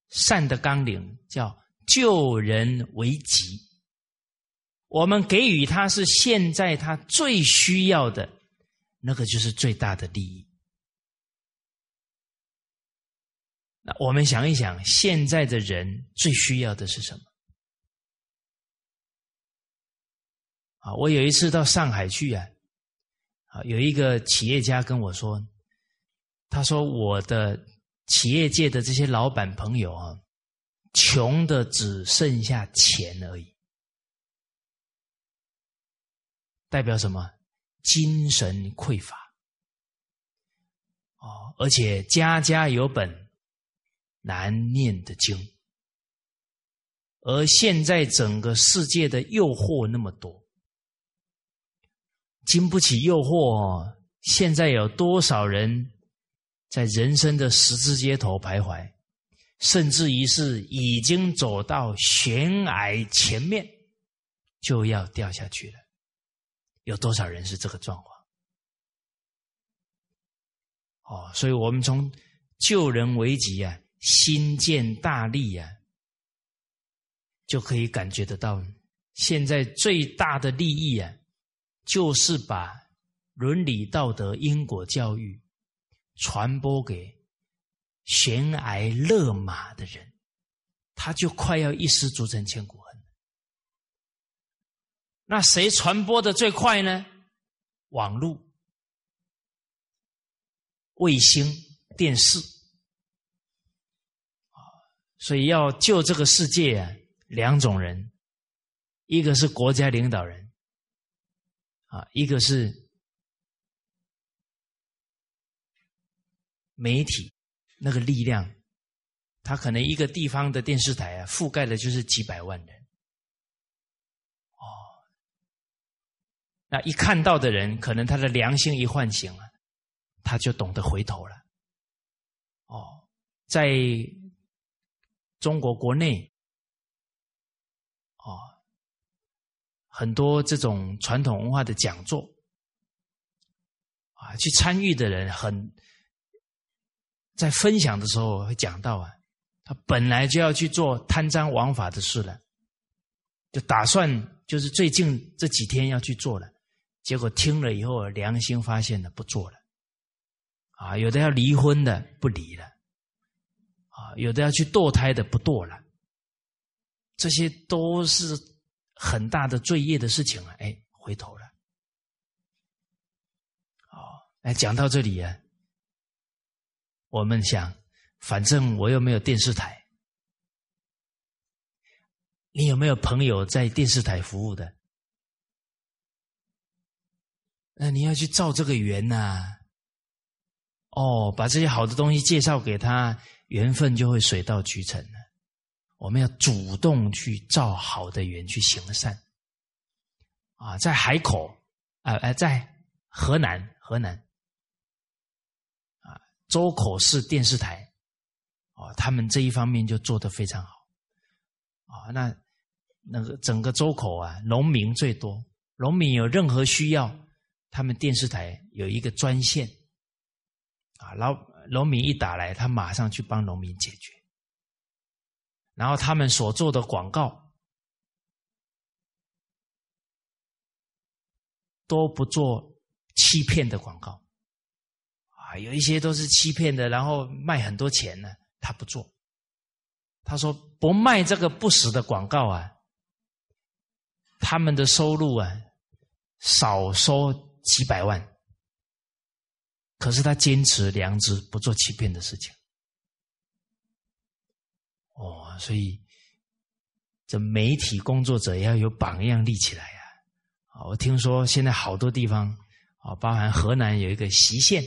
善的纲领叫救人为己，我们给予他是现在他最需要的那个，就是最大的利益。那我们想一想，现在的人最需要的是什么？啊，我有一次到上海去啊，啊，有一个企业家跟我说，他说我的企业界的这些老板朋友啊，穷的只剩下钱而已，代表什么？精神匮乏。哦，而且家家有本难念的经，而现在整个世界的诱惑那么多。经不起诱惑，现在有多少人在人生的十字街头徘徊，甚至于是已经走到悬崖前面，就要掉下去了？有多少人是这个状况？哦，所以我们从救人为己啊，心建大利啊，就可以感觉得到，现在最大的利益啊，就是把伦理道德、因果教育传播给悬崖勒马的人，他就快要一失足成千古恨。那谁传播的最快呢？网络。卫星电视啊，所以要救这个世界啊，两种人，一个是国家领导人啊，一个是媒体那个力量，他可能一个地方的电视台啊，覆盖的就是几百万人哦，那一看到的人，可能他的良心一唤醒了。他就懂得回头了。哦，在中国国内，哦，很多这种传统文化的讲座，啊，去参与的人很，在分享的时候会讲到啊，他本来就要去做贪赃枉法的事了，就打算就是最近这几天要去做了，结果听了以后良心发现了，不做了。啊，有的要离婚的不离了，啊，有的要去堕胎的不堕了，这些都是很大的罪业的事情啊！哎，回头了，哦，哎，讲到这里啊，我们想，反正我又没有电视台，你有没有朋友在电视台服务的？那你要去造这个缘呐。哦，把这些好的东西介绍给他，缘分就会水到渠成。我们要主动去造好的缘，去行善。啊，在海口，啊呃，在河南，河南，啊，周口市电视台，哦，他们这一方面就做得非常好。啊，那那个整个周口啊，农民最多，农民有任何需要，他们电视台有一个专线。啊，老农民一打来，他马上去帮农民解决。然后他们所做的广告都不做欺骗的广告，啊，有一些都是欺骗的，然后卖很多钱呢，他不做。他说不卖这个不实的广告啊，他们的收入啊少收几百万。可是他坚持良知，不做欺骗的事情。所以这媒体工作者要有榜样立起来呀！啊，我听说现在好多地方啊，包含河南有一个习县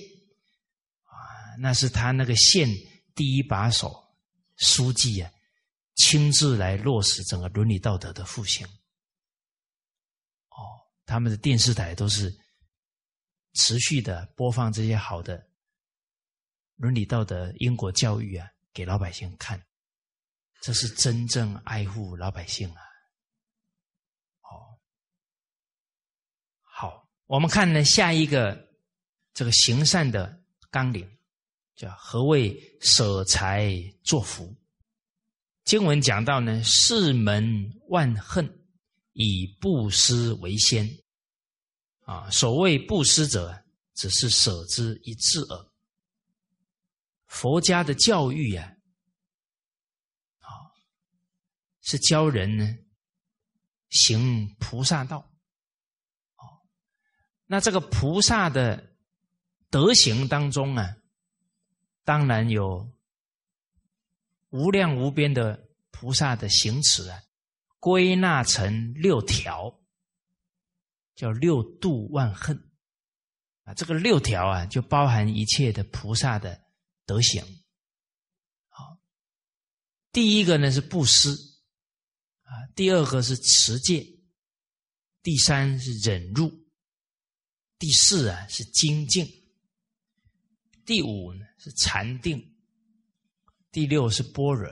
啊，那是他那个县第一把手书记啊，亲自来落实整个伦理道德的复兴。哦，他们的电视台都是。持续的播放这些好的伦理道德、因果教育啊，给老百姓看，这是真正爱护老百姓啊！哦，好，我们看呢下一个这个行善的纲领，叫何谓舍财作福？经文讲到呢，世门万恨，以布施为先。啊，所谓布施者，只是舍之一字耳。佛家的教育呀，啊，是教人呢行菩萨道。哦，那这个菩萨的德行当中啊，当然有无量无边的菩萨的行持啊，归纳成六条。叫六度万恨啊，这个六条啊，就包含一切的菩萨的德行。好，第一个呢是布施啊，第二个是持戒，第三是忍辱，第四啊是精进，第五呢是禅定，第六是般若。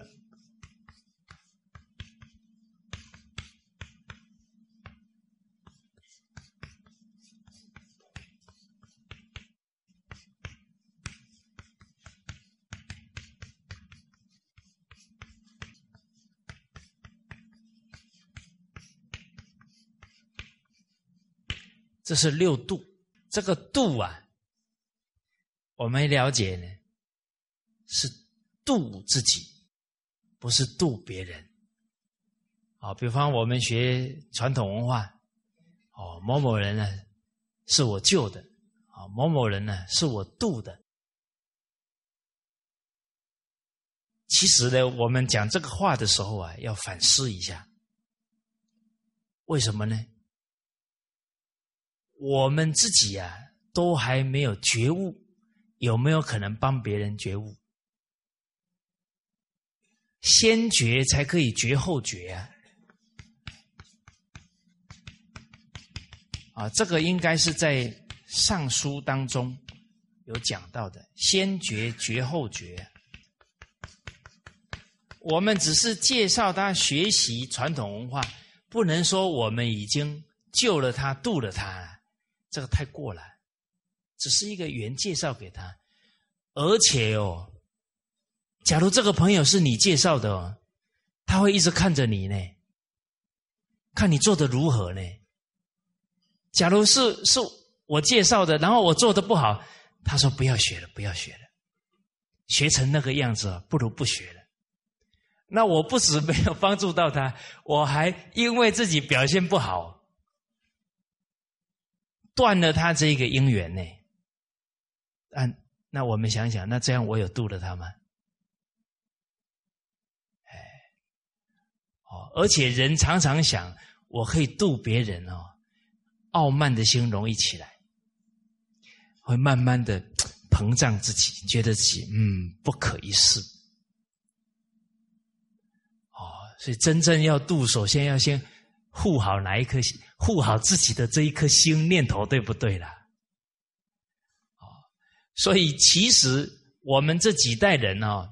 这是六度，这个度啊，我们了解呢，是度自己，不是度别人。啊，比方我们学传统文化，哦，某某人呢是我救的，啊，某某人呢是我度的。其实呢，我们讲这个话的时候啊，要反思一下，为什么呢？我们自己啊，都还没有觉悟，有没有可能帮别人觉悟？先觉才可以觉后觉啊！啊，这个应该是在《尚书》当中有讲到的，先觉觉后觉。我们只是介绍他学习传统文化，不能说我们已经救了他、渡了他。这个太过了，只是一个原介绍给他，而且哦，假如这个朋友是你介绍的哦，他会一直看着你呢，看你做的如何呢？假如是是我介绍的，然后我做的不好，他说不要学了，不要学了，学成那个样子不如不学了。那我不止没有帮助到他，我还因为自己表现不好。断了他这个姻缘呢？啊，那我们想想，那这样我有度了他吗？哎，哦，而且人常常想，我可以度别人哦，傲慢的心容易起来，会慢慢的膨胀自己，觉得自己嗯不可一世。哦，所以真正要度，首先要先。护好哪一颗心？护好自己的这一颗心念头，对不对啦？哦，所以其实我们这几代人哦，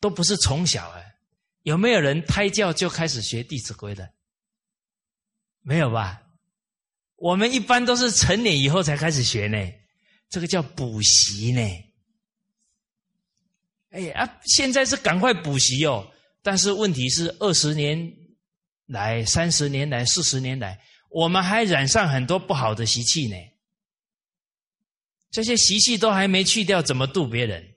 都不是从小哎，有没有人胎教就开始学《弟子规》的？没有吧？我们一般都是成年以后才开始学呢，这个叫补习呢。哎呀，现在是赶快补习哦，但是问题是二十年。来三十年来、四十年来，我们还染上很多不好的习气呢。这些习气都还没去掉，怎么度别人？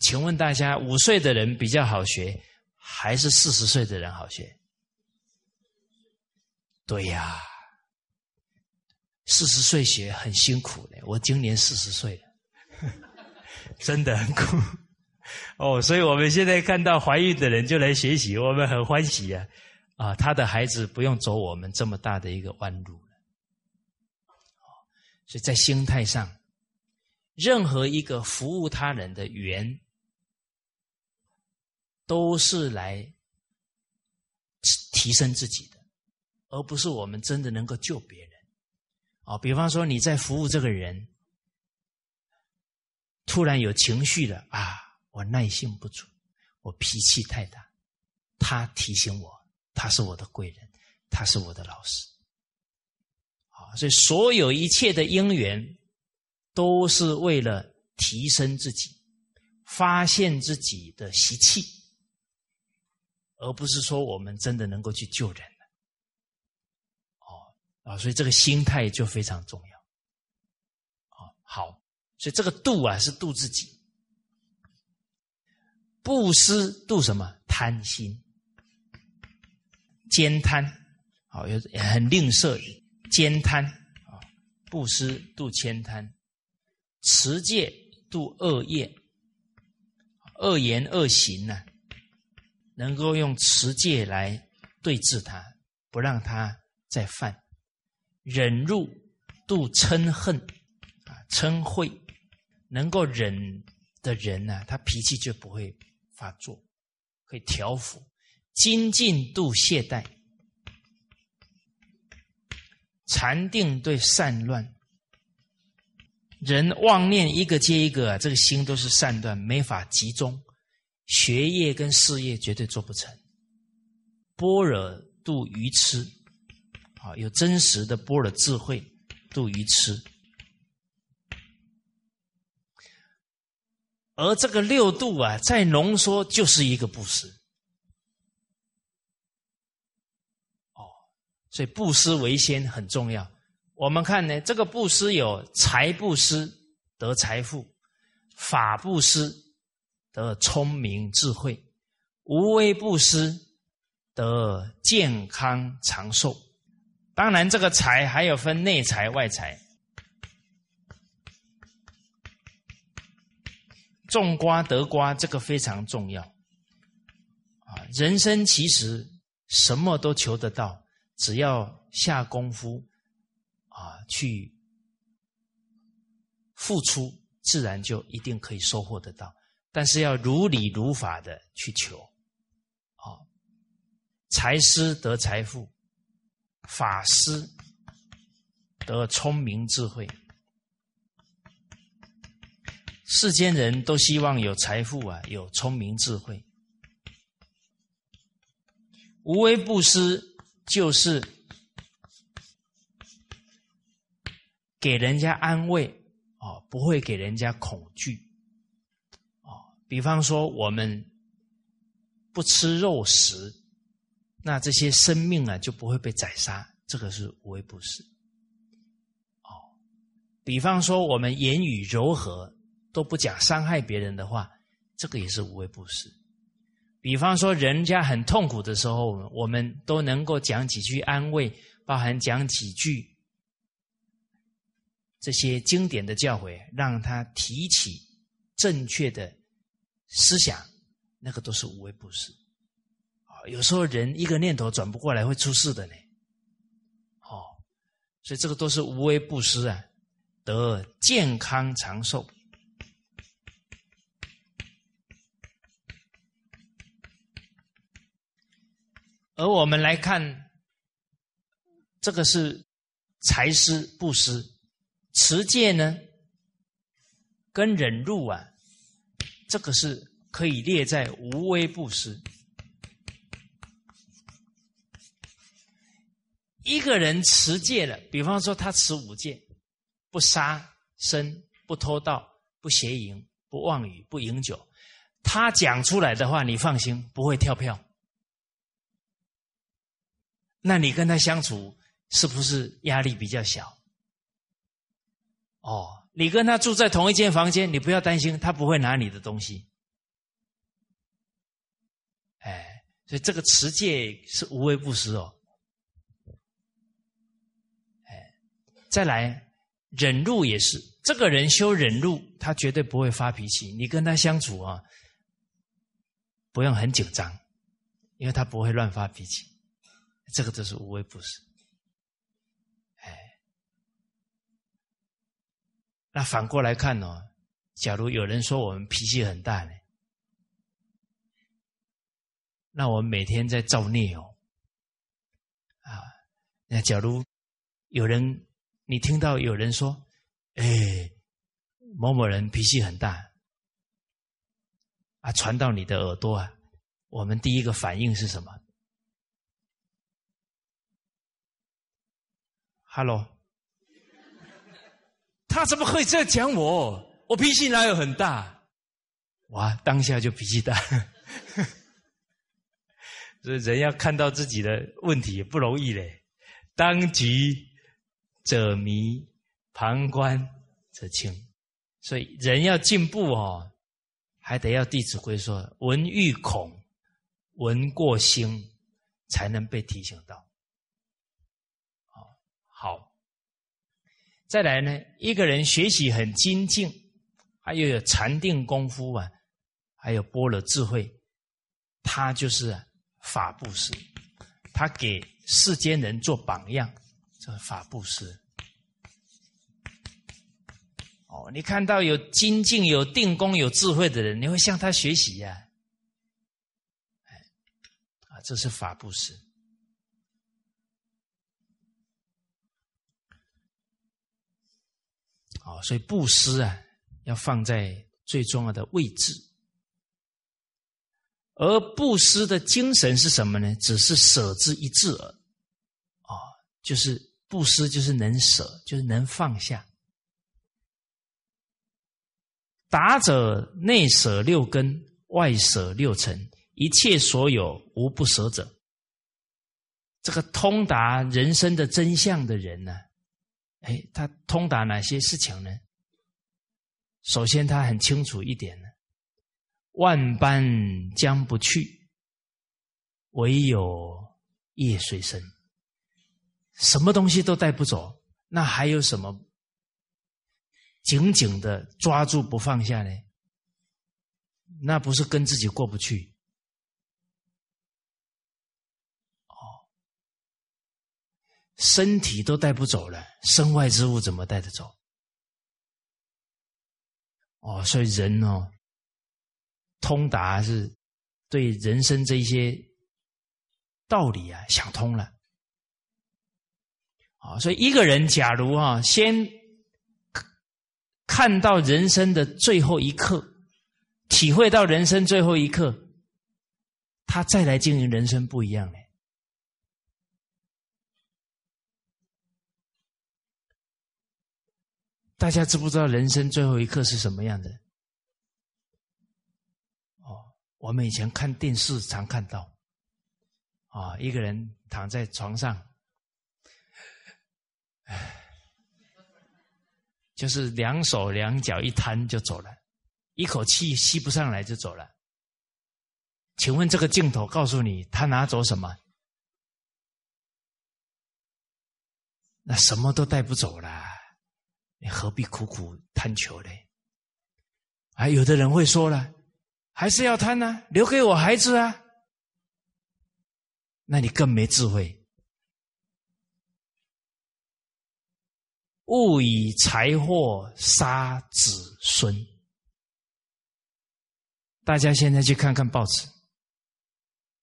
请问大家，五岁的人比较好学，还是四十岁的人好学？对呀，四十岁学很辛苦的。我今年四十岁了，真的很苦。哦，所以我们现在看到怀孕的人就来学习，我们很欢喜啊！啊，他的孩子不用走我们这么大的一个弯路了。所以在心态上，任何一个服务他人的缘，都是来提升自己的，而不是我们真的能够救别人。啊，比方说你在服务这个人，突然有情绪了啊。我耐性不足，我脾气太大。他提醒我，他是我的贵人，他是我的老师。啊，所以所有一切的因缘，都是为了提升自己，发现自己的习气，而不是说我们真的能够去救人了。哦，啊，所以这个心态就非常重要。哦，好，所以这个度啊，是度自己。布施度什么贪心，兼贪，好有很吝啬，兼贪啊，布施度兼贪，持戒度恶业，恶言恶行呢，能够用持戒来对治他，不让他再犯，忍辱度嗔恨啊，嗔恚，能够忍的人呢，他脾气就不会。发作可以调伏，精进度懈怠，禅定对散乱，人妄念一个接一个，这个心都是散乱，没法集中，学业跟事业绝对做不成。般若度愚痴，啊，有真实的般若智慧度愚痴。而这个六度啊，再浓缩就是一个布施。哦，所以布施为先很重要。我们看呢，这个布施有财布施得财富，法布施得聪明智慧，无为布施得健康长寿。当然，这个财还有分内财外财。种瓜得瓜，这个非常重要啊！人生其实什么都求得到，只要下功夫啊，去付出，自然就一定可以收获得到。但是要如理如法的去求啊！财师得财富，法师得聪明智慧。世间人都希望有财富啊，有聪明智慧。无微不施就是给人家安慰啊，不会给人家恐惧啊。比方说，我们不吃肉食，那这些生命啊就不会被宰杀，这个是无微不施。哦，比方说，我们言语柔和。都不讲伤害别人的话，这个也是无微不施。比方说，人家很痛苦的时候，我们都能够讲几句安慰，包含讲几句这些经典的教诲，让他提起正确的思想，那个都是无微不施。啊，有时候人一个念头转不过来，会出事的呢。哦，所以这个都是无微不施啊，得健康长寿。而我们来看，这个是财施布施，持戒呢，跟忍辱啊，这个是可以列在无微布施。一个人持戒了，比方说他持五戒，不杀生，不偷盗，不邪淫，不妄语，不饮酒，他讲出来的话，你放心，不会跳票。那你跟他相处是不是压力比较小？哦，你跟他住在同一间房间，你不要担心，他不会拿你的东西。哎，所以这个持戒是无微不施哦。哎，再来忍辱也是，这个人修忍辱，他绝对不会发脾气。你跟他相处啊，不用很紧张，因为他不会乱发脾气。这个都是无微不施，哎，那反过来看呢？假如有人说我们脾气很大呢，那我们每天在造孽哦，啊，那假如有人你听到有人说，哎，某某人脾气很大，啊，传到你的耳朵啊，我们第一个反应是什么？？Hello，他怎么会这样讲我？我脾气哪有很大？哇，当下就脾气大。所以人要看到自己的问题也不容易嘞。当局者迷，旁观者清。所以人要进步哦，还得要《弟子规》说：“闻欲恐，闻过兴，才能被提醒到。”好，再来呢？一个人学习很精进，还有有禅定功夫啊，还有般若智慧，他就是法布施，他给世间人做榜样，这法布施。哦，你看到有精进、有定功、有智慧的人，你会向他学习呀。啊，这是法布施。啊所以布施啊，要放在最重要的位置。而布施的精神是什么呢？只是舍之一字耳，啊，就是布施，就是能舍，就是能放下。达者内舍六根，外舍六尘，一切所有无不舍者。这个通达人生的真相的人呢，哎，他通达哪些事情呢？首先，他很清楚一点呢：万般将不去，唯有业随身。什么东西都带不走，那还有什么？紧紧的抓住不放下呢？那不是跟自己过不去？身体都带不走了，身外之物怎么带得走？哦，所以人哦，通达是对人生这些道理啊想通了。啊，所以一个人假如啊，先。看到人生的最后一刻，体会到人生最后一刻，他再来经营人生不一样嘞。大家知不知道人生最后一刻是什么样的？哦，我们以前看电视常看到，啊，一个人躺在床上，唉。就是两手两脚一摊就走了，一口气吸不上来就走了。请问这个镜头告诉你他拿走什么？那什么都带不走了，你何必苦苦贪求呢？还有的人会说了，还是要贪呢，留给我孩子啊。那你更没智慧。勿以财货杀子孙。大家现在去看看报纸，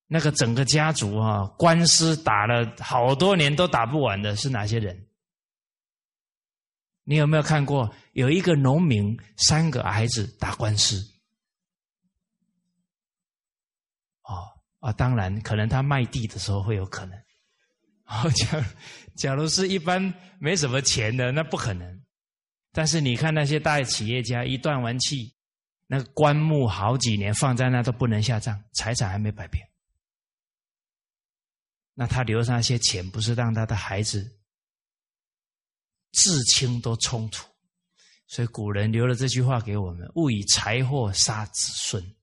那个整个家族啊，官司打了好多年都打不完的是哪些人？你有没有看过有一个农民三个孩子打官司？哦啊，当然可能他卖地的时候会有可能。好，假假如是一般没什么钱的，那不可能。但是你看那些大企业家，一断完气，那个棺木好几年放在那都不能下葬，财产还没摆平。那他留下那些钱，不是让他的孩子至亲都冲突？所以古人留了这句话给我们：勿以财货杀子孙。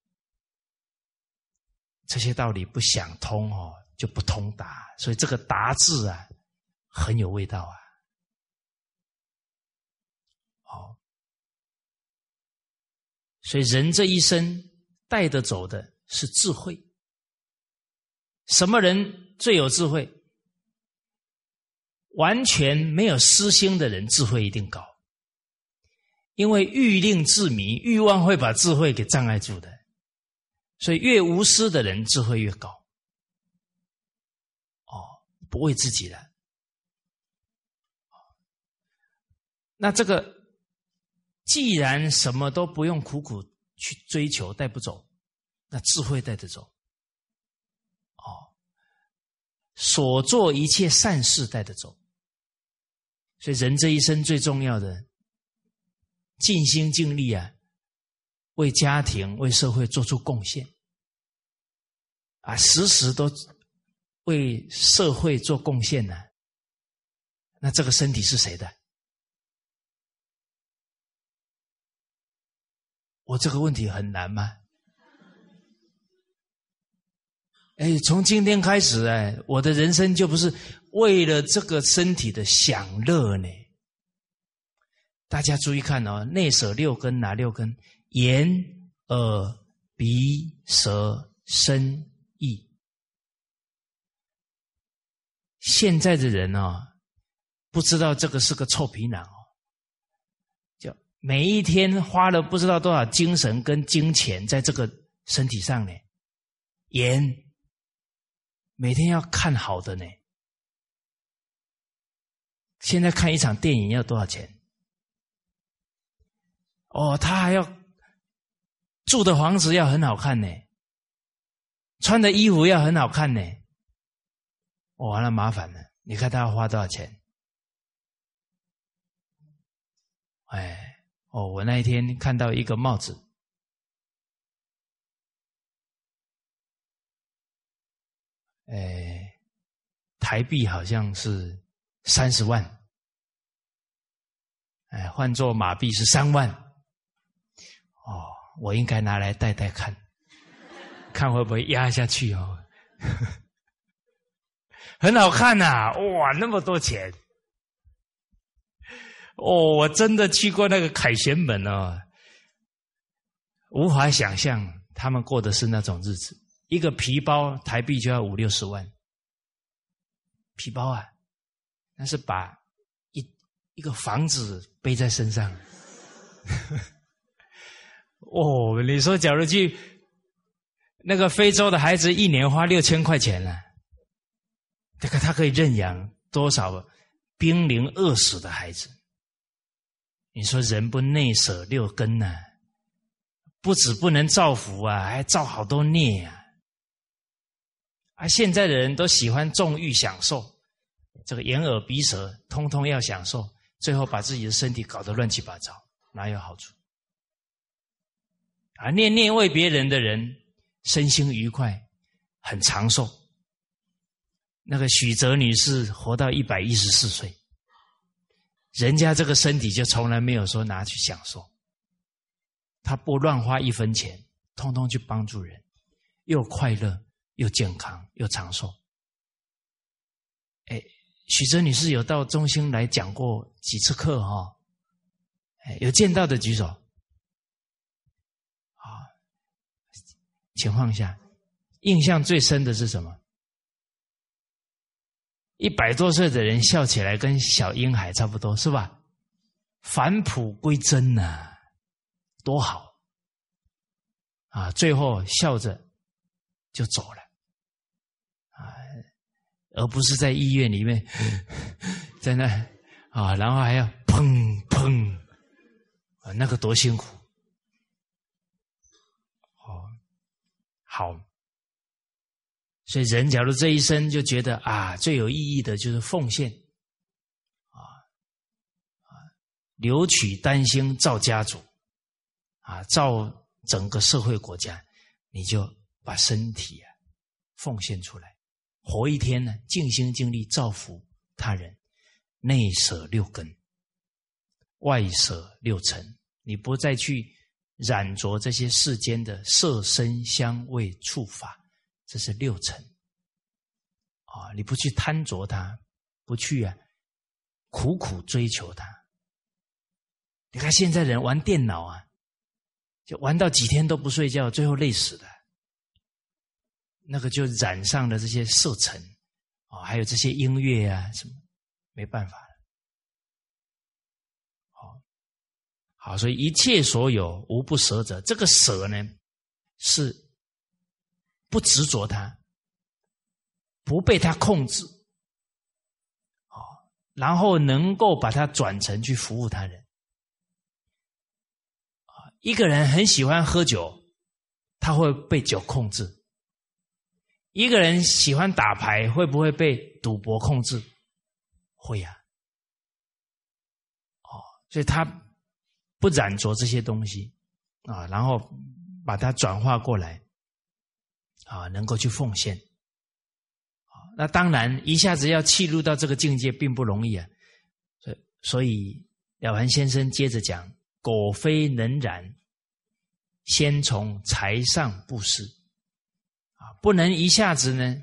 这些道理不想通哦。就不通达，所以这个“达”字啊，很有味道啊。好，所以人这一生带得走的是智慧。什么人最有智慧？完全没有私心的人，智慧一定高。因为欲令自迷，欲望会把智慧给障碍住的。所以越无私的人，智慧越高。哦不为自己的，那这个既然什么都不用苦苦去追求，带不走，那智慧带得走。哦，所做一切善事带得走。所以人这一生最重要的，尽心尽力啊，为家庭、为社会做出贡献，啊，时时都。为社会做贡献呢？那这个身体是谁的？我这个问题很难吗？哎，从今天开始，哎，我的人生就不是为了这个身体的享乐呢。大家注意看哦，内舍六根，哪六根？眼、耳、鼻、舌、身、意。现在的人哦，不知道这个是个臭皮囊哦，就每一天花了不知道多少精神跟金钱在这个身体上呢。眼每天要看好的呢，现在看一场电影要多少钱？哦，他还要住的房子要很好看呢，穿的衣服要很好看呢。哇，那麻烦了！你看他要花多少钱？哎，哦，我那一天看到一个帽子，哎，台币好像是三十万，哎，换做马币是三万。哦，我应该拿来戴戴看，看会不会压下去哦。很好看呐，哇，那么多钱！哦，我真的去过那个凯旋门哦，无法想象他们过的是那种日子。一个皮包台币就要五六十万，皮包啊，那是把一一个房子背在身上。哦，你说假如去那个非洲的孩子一年花六千块钱呢？这个他可以认养多少濒临饿死的孩子？你说人不内舍六根呢？不止不能造福啊，还造好多孽啊！啊，现在的人都喜欢纵欲享受，这个眼耳鼻舌通通要享受，最后把自己的身体搞得乱七八糟，哪有好处？啊，念念为别人的人，身心愉快，很长寿。那个许哲女士活到一百一十四岁，人家这个身体就从来没有说拿去享受，她不乱花一分钱，通通去帮助人，又快乐又健康又长寿。哎，许哲女士有到中心来讲过几次课哈？哎，有见到的举手。啊，请放下。印象最深的是什么？一百多岁的人笑起来跟小婴孩差不多，是吧？返璞归真呐，多好！啊，最后笑着就走了，而不是在医院里面在那啊，然后还要砰砰啊，那个多辛苦！哦，好。所以，人假如这一生就觉得啊，最有意义的就是奉献，啊啊，留取丹心照家族，啊，照整个社会国家，你就把身体啊奉献出来，活一天呢，尽心尽力造福他人，内舍六根，外舍六尘，你不再去染着这些世间的色身香味触法。这是六尘啊！你不去贪着它，不去啊，苦苦追求它。你看现在人玩电脑啊，就玩到几天都不睡觉，最后累死的。那个就染上了这些色尘啊，还有这些音乐啊什么，没办法了。好，好，所以一切所有无不舍者。这个舍呢，是。不执着他，不被他控制，啊，然后能够把它转成去服务他人。啊，一个人很喜欢喝酒，他会被酒控制；一个人喜欢打牌，会不会被赌博控制？会呀。哦，所以他不染着这些东西啊，然后把它转化过来。啊，能够去奉献，那当然一下子要契入到这个境界并不容易啊，所以所以了凡先生接着讲：果非能然，先从财上布施，不能一下子呢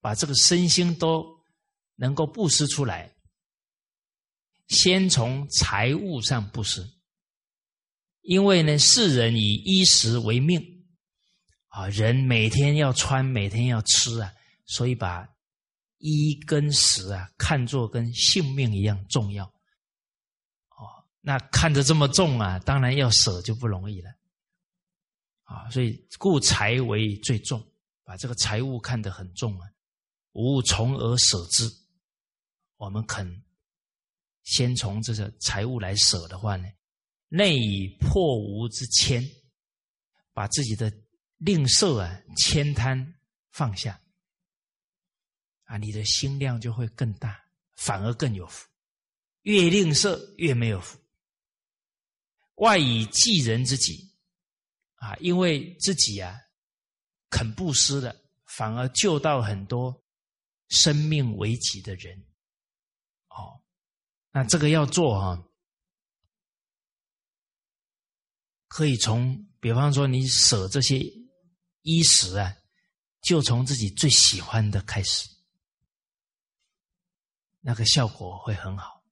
把这个身心都能够布施出来，先从财物上布施，因为呢世人以衣食为命。啊，人每天要穿，每天要吃啊，所以把衣跟食啊看作跟性命一样重要。哦，那看着这么重啊，当然要舍就不容易了。啊，所以故财为最重，把这个财物看得很重啊，无从而舍之。我们肯先从这个财物来舍的话呢，内以破无之谦，把自己的吝啬啊、谦贪放下，啊，你的心量就会更大，反而更有福。越吝啬越没有福。外以济人之己，啊，因为自己啊肯布施的，反而救到很多生命危急的人。哦，那这个要做啊，可以从，比方说你舍这些衣食啊，就从自己最喜欢的开始，那个效果会很好。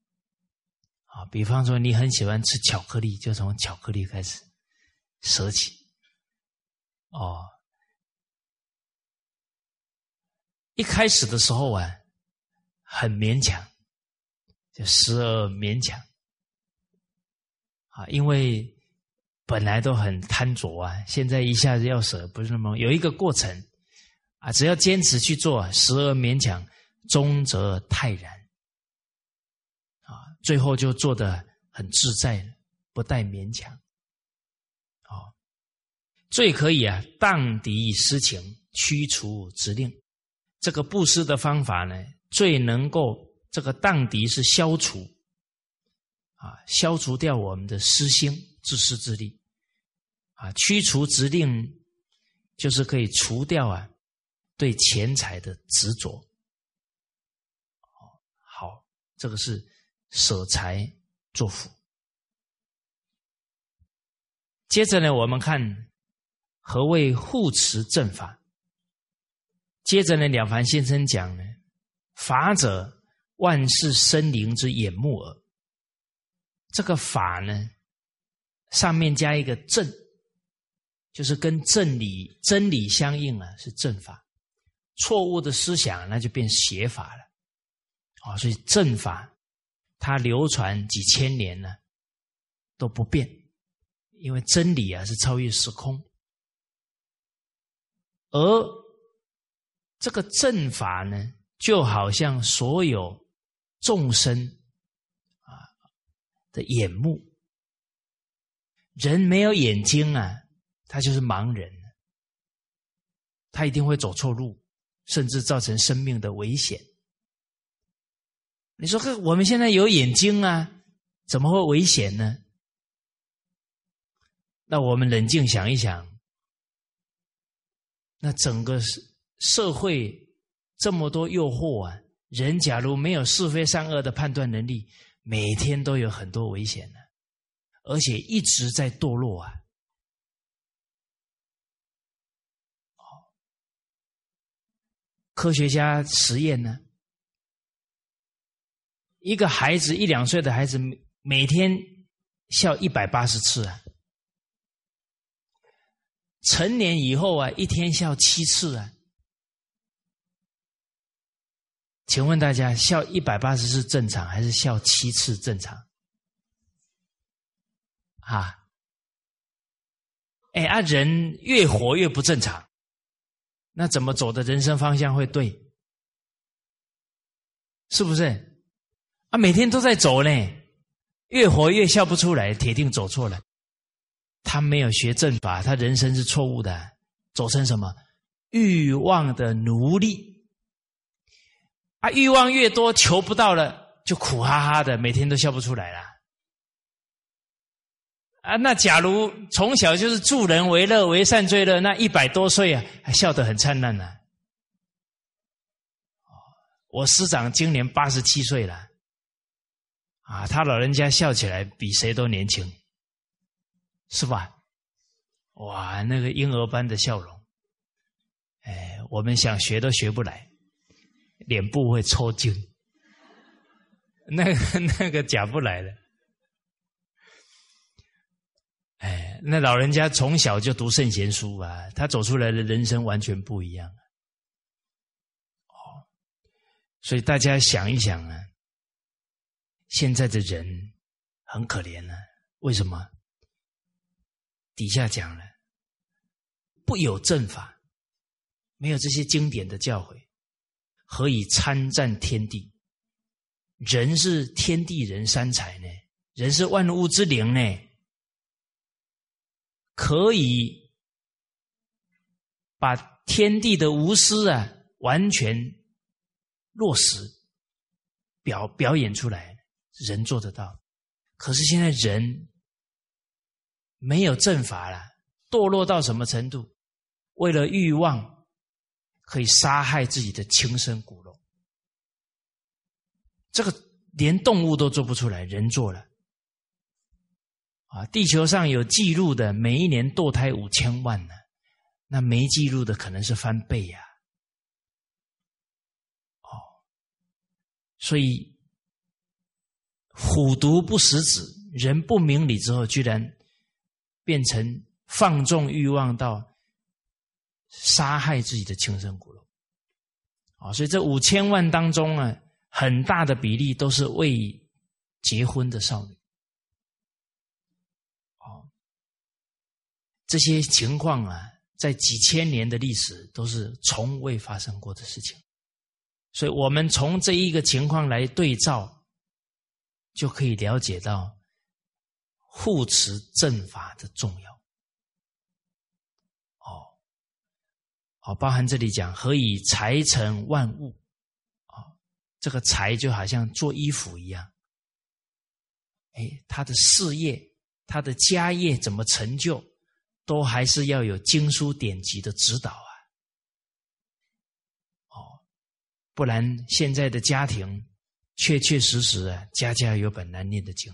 啊，比方说你很喜欢吃巧克力，就从巧克力开始舍起。哦，一开始的时候啊，很勉强，就时而勉强。啊，因为本来都很贪着啊，现在一下子要舍，不是那么有一个过程啊，只要坚持去做，时而勉强，终则泰然啊。最后就做的很自在，不带勉强。哦，最可以啊，荡涤私情，驱除执令。这个布施的方法呢，最能够这个荡涤是消除，啊，消除掉我们的私心、自私自利。啊，驱除执令，就是可以除掉啊对钱财的执着。好，这个是。舍财作福。接着呢，我们看何谓护持正法。接着呢，了凡先生讲呢，法者，万事生灵之眼目耳。这个法呢，上面加一个正，就是跟正理、真理相应啊，是正法。错误的思想，那就变邪法了。啊，所以正法。它流传几千年呢，都不变，因为真理啊是超越时空，而这个正法呢，就好像所有众生啊的眼目，人没有眼睛啊，他就是盲人，他一定会走错路，甚至造成生命的危险。你说：“我们现在有眼睛啊，怎么会危险呢？”那我们冷静想一想，那整个是社会这么多诱惑啊，人假如没有是非善恶的判断能力，每天都有很多危险呢，而且一直在堕落啊。科学家实验呢？一个孩子一两岁的孩子每天笑一百八十次啊，成年以后啊一天笑七次啊，请问大家笑一百八十次正常还是笑七次正常？啊？哎啊，人越活越不正常，那怎么走的人生方向会对？是不是？啊，每天都在走呢，越活越笑不出来，铁定走错了。他没有学正法，他人生是错误的，走成什么欲望的奴隶？啊，欲望越多，求不到了，就苦哈哈的，每天都笑不出来了。啊，那假如从小就是助人为乐、为善最乐，那一百多岁啊，还笑得很灿烂呢。我师长今年八十七岁了。啊，他老人家笑起来比谁都年轻，是吧？哇，那个婴儿般的笑容，哎，我们想学都学不来，脸部会抽筋，那个 那个假不来了。哎，那老人家从小就读圣贤书啊，他走出来的人生完全不一样。哦，所以大家想一想啊。现在的人很可怜呢，为什么？底下讲了，不有正法，没有这些经典的教诲，何以参赞天地？人是天地人三才呢，人是万物之灵呢，可以把天地的无私啊完全落实表表演出来，人做得到。可是现在人没有正法了，堕落到什么程度？为了欲望，可以杀害自己的亲生骨肉。这个连动物都做不出来，人做了。啊，地球上有记录的，每一年堕胎五千万呢，那没记录的可能是翻倍呀。哦，所以虎毒不食子，人不明理之后，居然变成放纵欲望到杀害自己的亲生骨肉。啊，所以这五千万当中啊，很大的比例都是未结婚的少女。这些情况啊，在几千年的历史都是从未发生过的事情，所以我们从这一个情况来对照，就可以了解到护持正法的重要。哦，好，包含这里讲何以财成万物啊？这个财就好像做衣服一样，哎，他的事业、他的家业怎么成就？都还是要有经书典籍的指导啊，哦，不然现在的家庭确确实实啊，家家有本难念的经。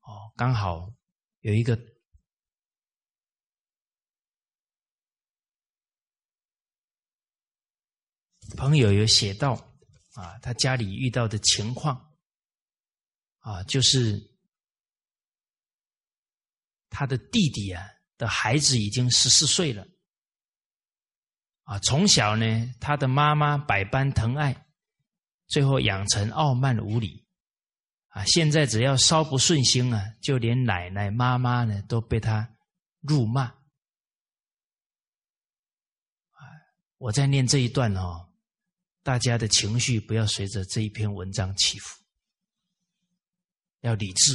哦，刚好有一个朋友有写到啊，他家里遇到的情况啊，就是。他的弟弟啊的孩子已经十四岁了，啊，从小呢，他的妈妈百般疼爱，最后养成傲慢无礼，啊，现在只要稍不顺心啊，就连奶奶妈妈呢都被他辱骂。啊，我在念这一段哦，大家的情绪不要随着这一篇文章起伏，要理智。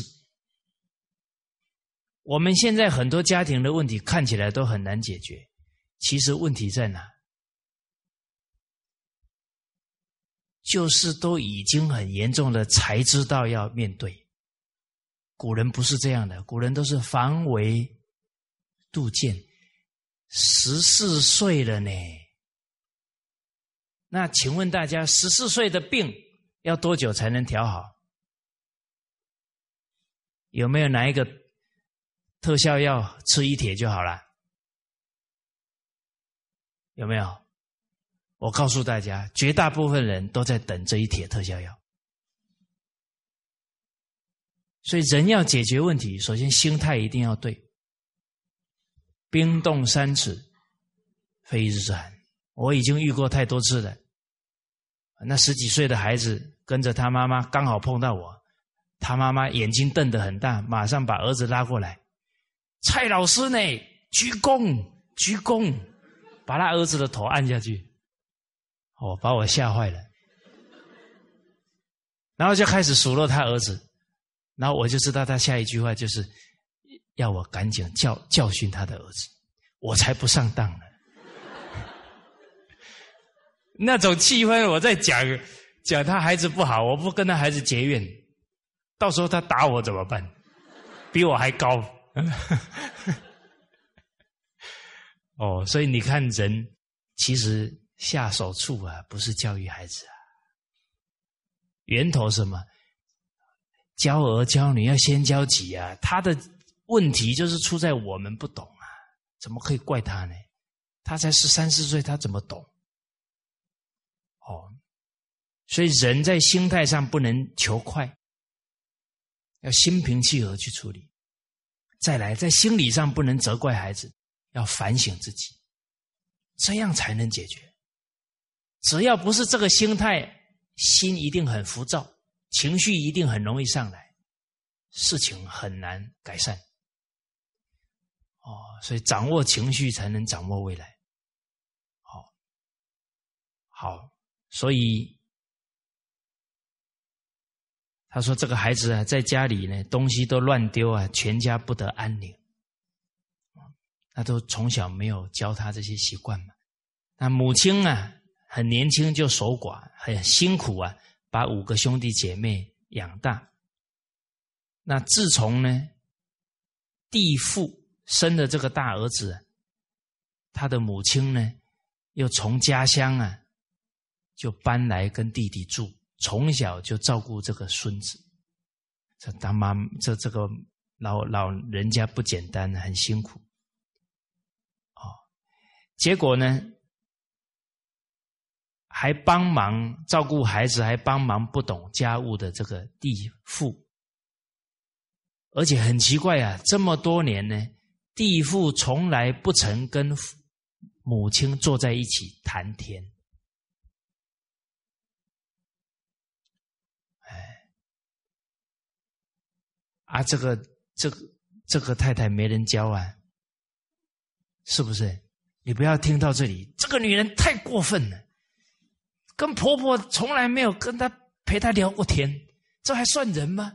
我们现在很多家庭的问题看起来都很难解决，其实问题在哪？就是都已经很严重了，才知道要面对。古人不是这样的，古人都是防微杜渐。十四岁了呢，那请问大家，十四岁的病要多久才能调好？有没有哪一个？特效药吃一帖就好了，有没有？我告诉大家，绝大部分人都在等这一帖特效药。所以，人要解决问题，首先心态一定要对。冰冻三尺，非一日之寒。我已经遇过太多次了。那十几岁的孩子跟着他妈妈，刚好碰到我，他妈妈眼睛瞪得很大，马上把儿子拉过来。蔡老师呢？鞠躬，鞠躬，把他儿子的头按下去，哦，把我吓坏了。然后就开始数落他儿子，然后我就知道他下一句话就是要我赶紧教教训他的儿子，我才不上当呢。那种气氛，我在讲讲他孩子不好，我不跟他孩子结怨，到时候他打我怎么办？比我还高。哦，所以你看，人其实下手处啊，不是教育孩子啊，源头什么？教儿教女要先教己啊。他的问题就是出在我们不懂啊，怎么可以怪他呢？他才十三四岁，他怎么懂？哦，所以人在心态上不能求快，要心平气和去处理。再来，在心理上不能责怪孩子，要反省自己，这样才能解决。只要不是这个心态，心一定很浮躁，情绪一定很容易上来，事情很难改善。哦，所以掌握情绪才能掌握未来。好，好，所以。他说：“这个孩子啊，在家里呢，东西都乱丢啊，全家不得安宁。他都从小没有教他这些习惯嘛。那母亲啊，很年轻就守寡，很辛苦啊，把五个兄弟姐妹养大。那自从呢，弟父生了这个大儿子，他的母亲呢，又从家乡啊，就搬来跟弟弟住，从小就照顾这个孙子。这当妈，这这个老老人家不简单，很辛苦。哦，结果呢，还帮忙照顾孩子，还帮忙不懂家务的这个弟父。而且很奇怪啊，这么多年呢，弟父从来不曾跟母亲坐在一起谈天。啊，这个这个这个太太没人教啊，是不是？你不要听到这里，这个女人太过分了，跟婆婆从来没有跟她陪她聊过天，这还算人吗？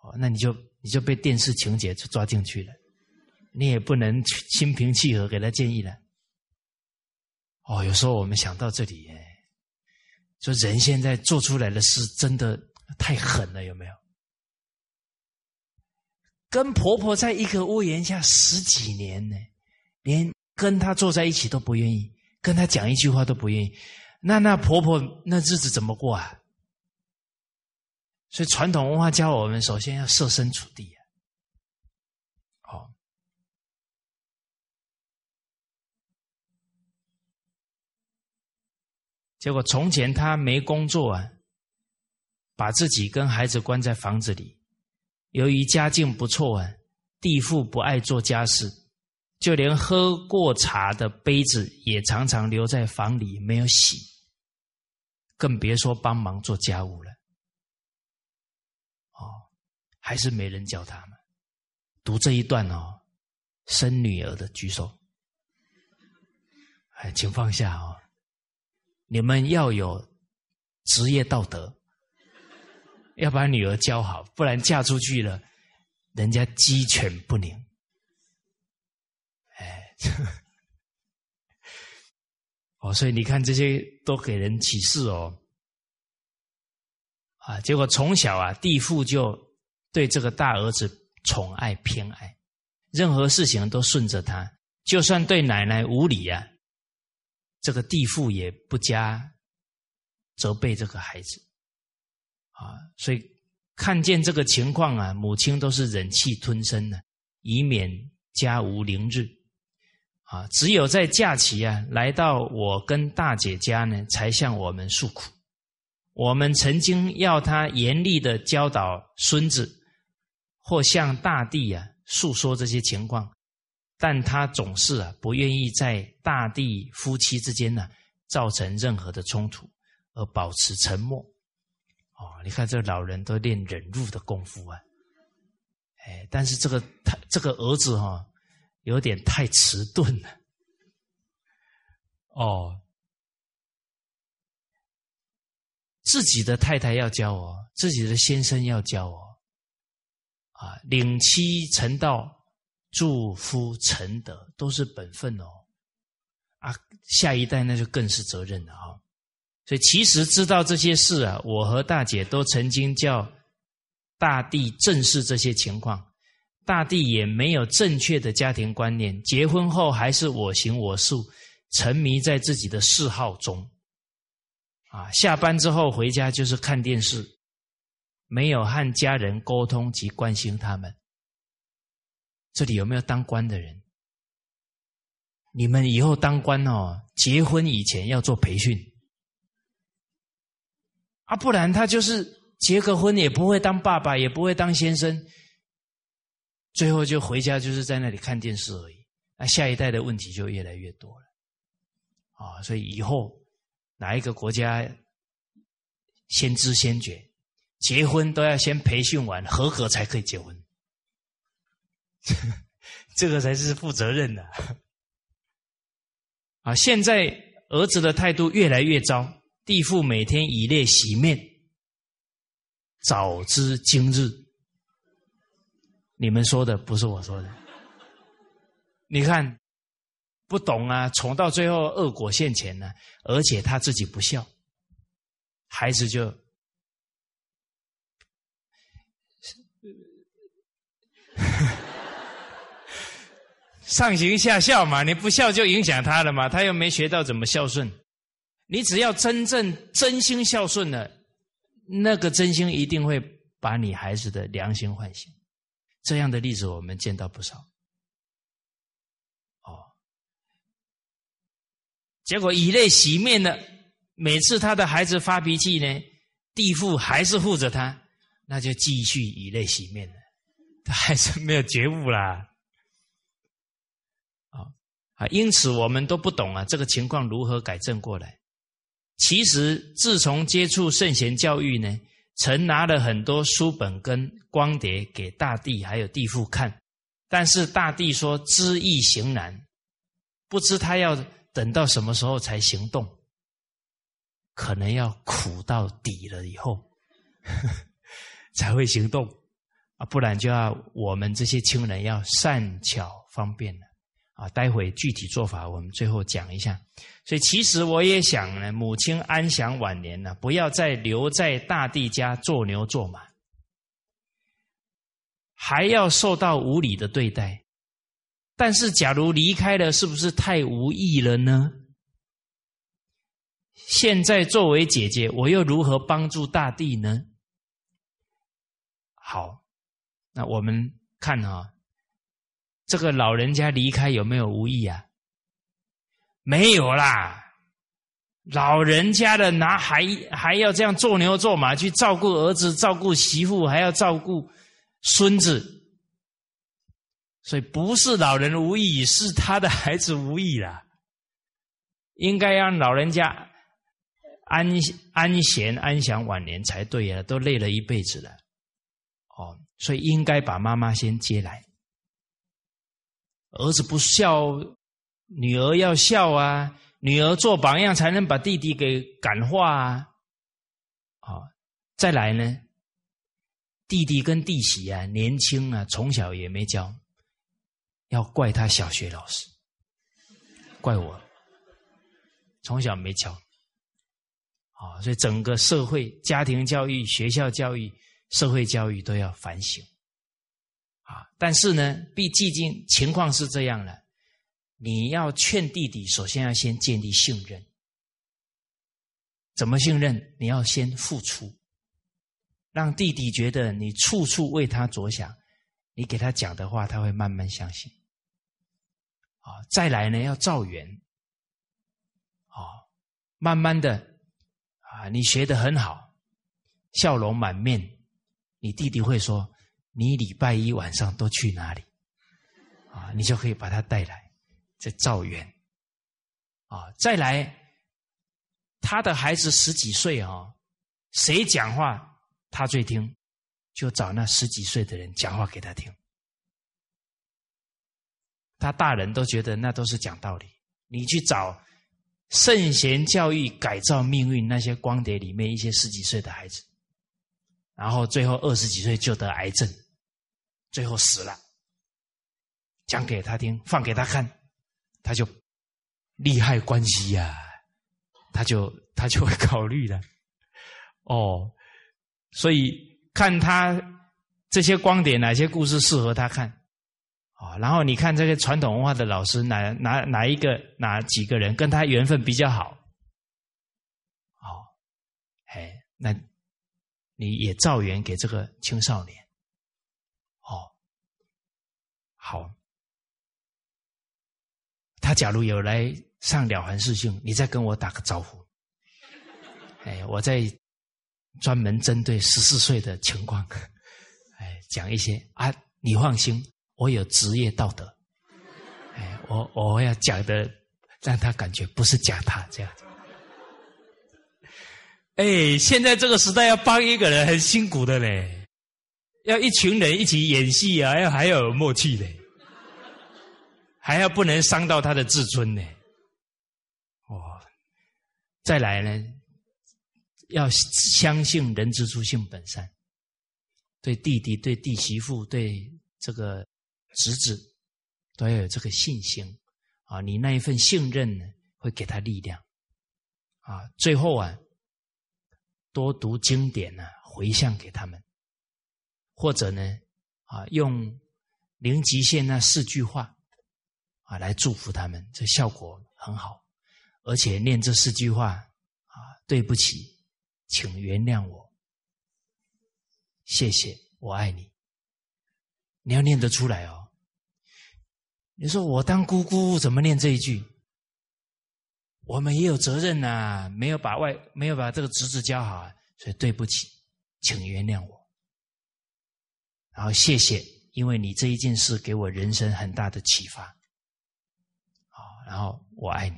哦那你就你就被电视情节就抓进去了，你也不能心平气和给她建议了。哦，有时候我们想到这里，哎说人现在做出来的事真的太狠了，有没有？跟婆婆在一个屋檐下十几年呢，连跟她坐在一起都不愿意，跟她讲一句话都不愿意，那那婆婆那日子怎么过啊？所以传统文化教我们，首先要设身处地啊。好，结果从前他没工作啊，把自己跟孩子关在房子里。由于家境不错啊，弟父不爱做家事，就连喝过茶的杯子也常常留在房里没有洗，更别说帮忙做家务了。哦还是没人教他们读这一段哦。生女儿的举手，哎，请放下哦。你们要有职业道德，要把女儿教好，不然嫁出去了，人家鸡犬不宁。哎，哦，所以你看这些都给人启示哦。啊，结果从小啊，地父就。对这个大儿子宠爱偏爱，任何事情都顺着他，就算对奶奶无礼啊，这个地父也不加责备这个孩子啊。所以看见这个情况啊，母亲都是忍气吞声的，以免家无宁日啊。只有在假期啊，来到我跟大姐家呢，才向我们诉苦。我们曾经要他严厉的教导孙子。或向大地啊诉说这些情况，但他总是啊不愿意在大地夫妻之间呢造成任何的冲突，而保持沉默。哦，你看这老人都练忍辱的功夫啊，哎，但是这个他这个儿子哈有点太迟钝了。哦，自己的太太要教我，自己的先生要教我。啊，领妻成道，助夫成德，都是本分哦。啊，下一代那就更是责任了啊。所以其实知道这些事啊，我和大姐都曾经叫大地正视这些情况，大地也没有正确的家庭观念，结婚后还是我行我素，沉迷在自己的嗜好中。啊，下班之后回家就是看电视。没有和家人沟通及关心他们。这里有没有当官的人？你们以后当官哦，结婚以前要做培训啊，不然他就是结个婚也不会当爸爸，也不会当先生，最后就回家就是在那里看电视而已。那下一代的问题就越来越多了啊！所以以后哪一个国家先知先觉？结婚都要先培训完合格才可以结婚，这个才是负责任的。啊，现在儿子的态度越来越糟，地父每天以泪洗面。早知今日，你们说的不是我说的。你看不懂啊，宠到最后恶果现前呢，而且他自己不孝，孩子就 上行下效嘛，你不孝就影响他了嘛，他又没学到怎么孝顺。你只要真正真心孝顺了，那个真心一定会把你孩子的良心唤醒。这样的例子我们见到不少。哦，结果以泪洗面了。每次他的孩子发脾气呢，地父还是护着他，那就继续以泪洗面了。他还是没有觉悟啦。啊啊，因此我们都不懂啊，这个情况如何改正过来？其实，自从接触圣贤教育呢，曾拿了很多书本跟光碟给大帝还有地父看，但是大帝说知易行难，不知他要等到什么时候才行动，可能要苦到底了以后 才会行动啊，不然就要我们这些亲人要善巧方便了。啊，待会具体做法我们最后讲一下。所以其实我也想呢，母亲安享晚年呢，不要再留在大地家做牛做马，还要受到无理的对待。但是假如离开了，是不是太无益了呢？现在作为姐姐，我又如何帮助大地呢？好，那我们看啊。这个老人家离开有没有无意啊？没有啦，老人家的拿还还要这样做牛做马去照顾儿子、照顾媳妇，还要照顾孙子，所以不是老人无意，是他的孩子无意啦。应该让老人家安安闲安享晚年才对呀，都累了一辈子了，哦，所以应该把妈妈先接来。儿子不孝，女儿要孝啊！女儿做榜样，才能把弟弟给感化啊！好，再来呢，弟弟跟弟媳啊，年轻啊，从小也没教，要怪他小学老师，怪我，从小没教，啊，所以整个社会、家庭教育、学校教育、社会教育都要反省。啊！但是呢，毕竟情况是这样了，你要劝弟弟，首先要先建立信任。怎么信任？你要先付出，让弟弟觉得你处处为他着想，你给他讲的话，他会慢慢相信。啊，再来呢，要造缘。啊，慢慢的，啊，你学的很好，笑容满面，你弟弟会说。你礼拜一晚上都去哪里？啊，你就可以把他带来，这造缘。啊，再来，他的孩子十几岁啊，谁讲话他最听，就找那十几岁的人讲话给他听。他大人都觉得那都是讲道理，你去找圣贤教育改造命运那些光碟里面一些十几岁的孩子，然后最后二十几岁就得癌症。最后死了，讲给他听，放给他看，他就利害关系呀，他就他就会考虑了。哦，所以看他这些光点，哪些故事适合他看啊？然后你看这个传统文化的老师，哪哪哪一个哪几个人跟他缘分比较好？哦，哎，那你也造缘给这个青少年。好，他假如有来上了凡四训，你再跟我打个招呼。哎，我在专门针对十四岁的情况，哎，讲一些啊，你放心，我有职业道德。哎，我我要讲的，让他感觉不是讲他这样。哎，现在这个时代要帮一个人很辛苦的嘞，要一群人一起演戏啊，要还要有默契嘞。还要不能伤到他的自尊呢，哦，再来呢，要相信人之初性本善，对弟弟、对弟媳妇、对这个侄子，都要有这个信心啊！你那一份信任呢，会给他力量啊！最后啊，多读经典呢，回向给他们，或者呢，啊，用零极限那四句话啊来祝福他们，这效果很好。而且念这四句话啊，对不起，请原谅我，谢谢，我爱你。你要念得出来哦。你说我当姑姑怎么念这一句？我们也有责任呐，没有把外没有把这个侄子教好，所以对不起，请原谅我。然后谢谢，因为你这一件事给我人生很大的启发。然后我爱你。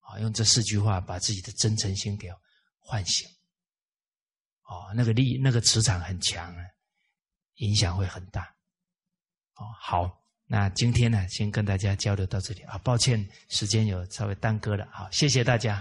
啊，用这四句话把自己的真诚心给唤醒。哦，那个力那个磁场很强啊，影响会很大。哦，好。那今天呢，先跟大家交流到这里啊，抱歉时间有稍微耽搁了，好，谢谢大家。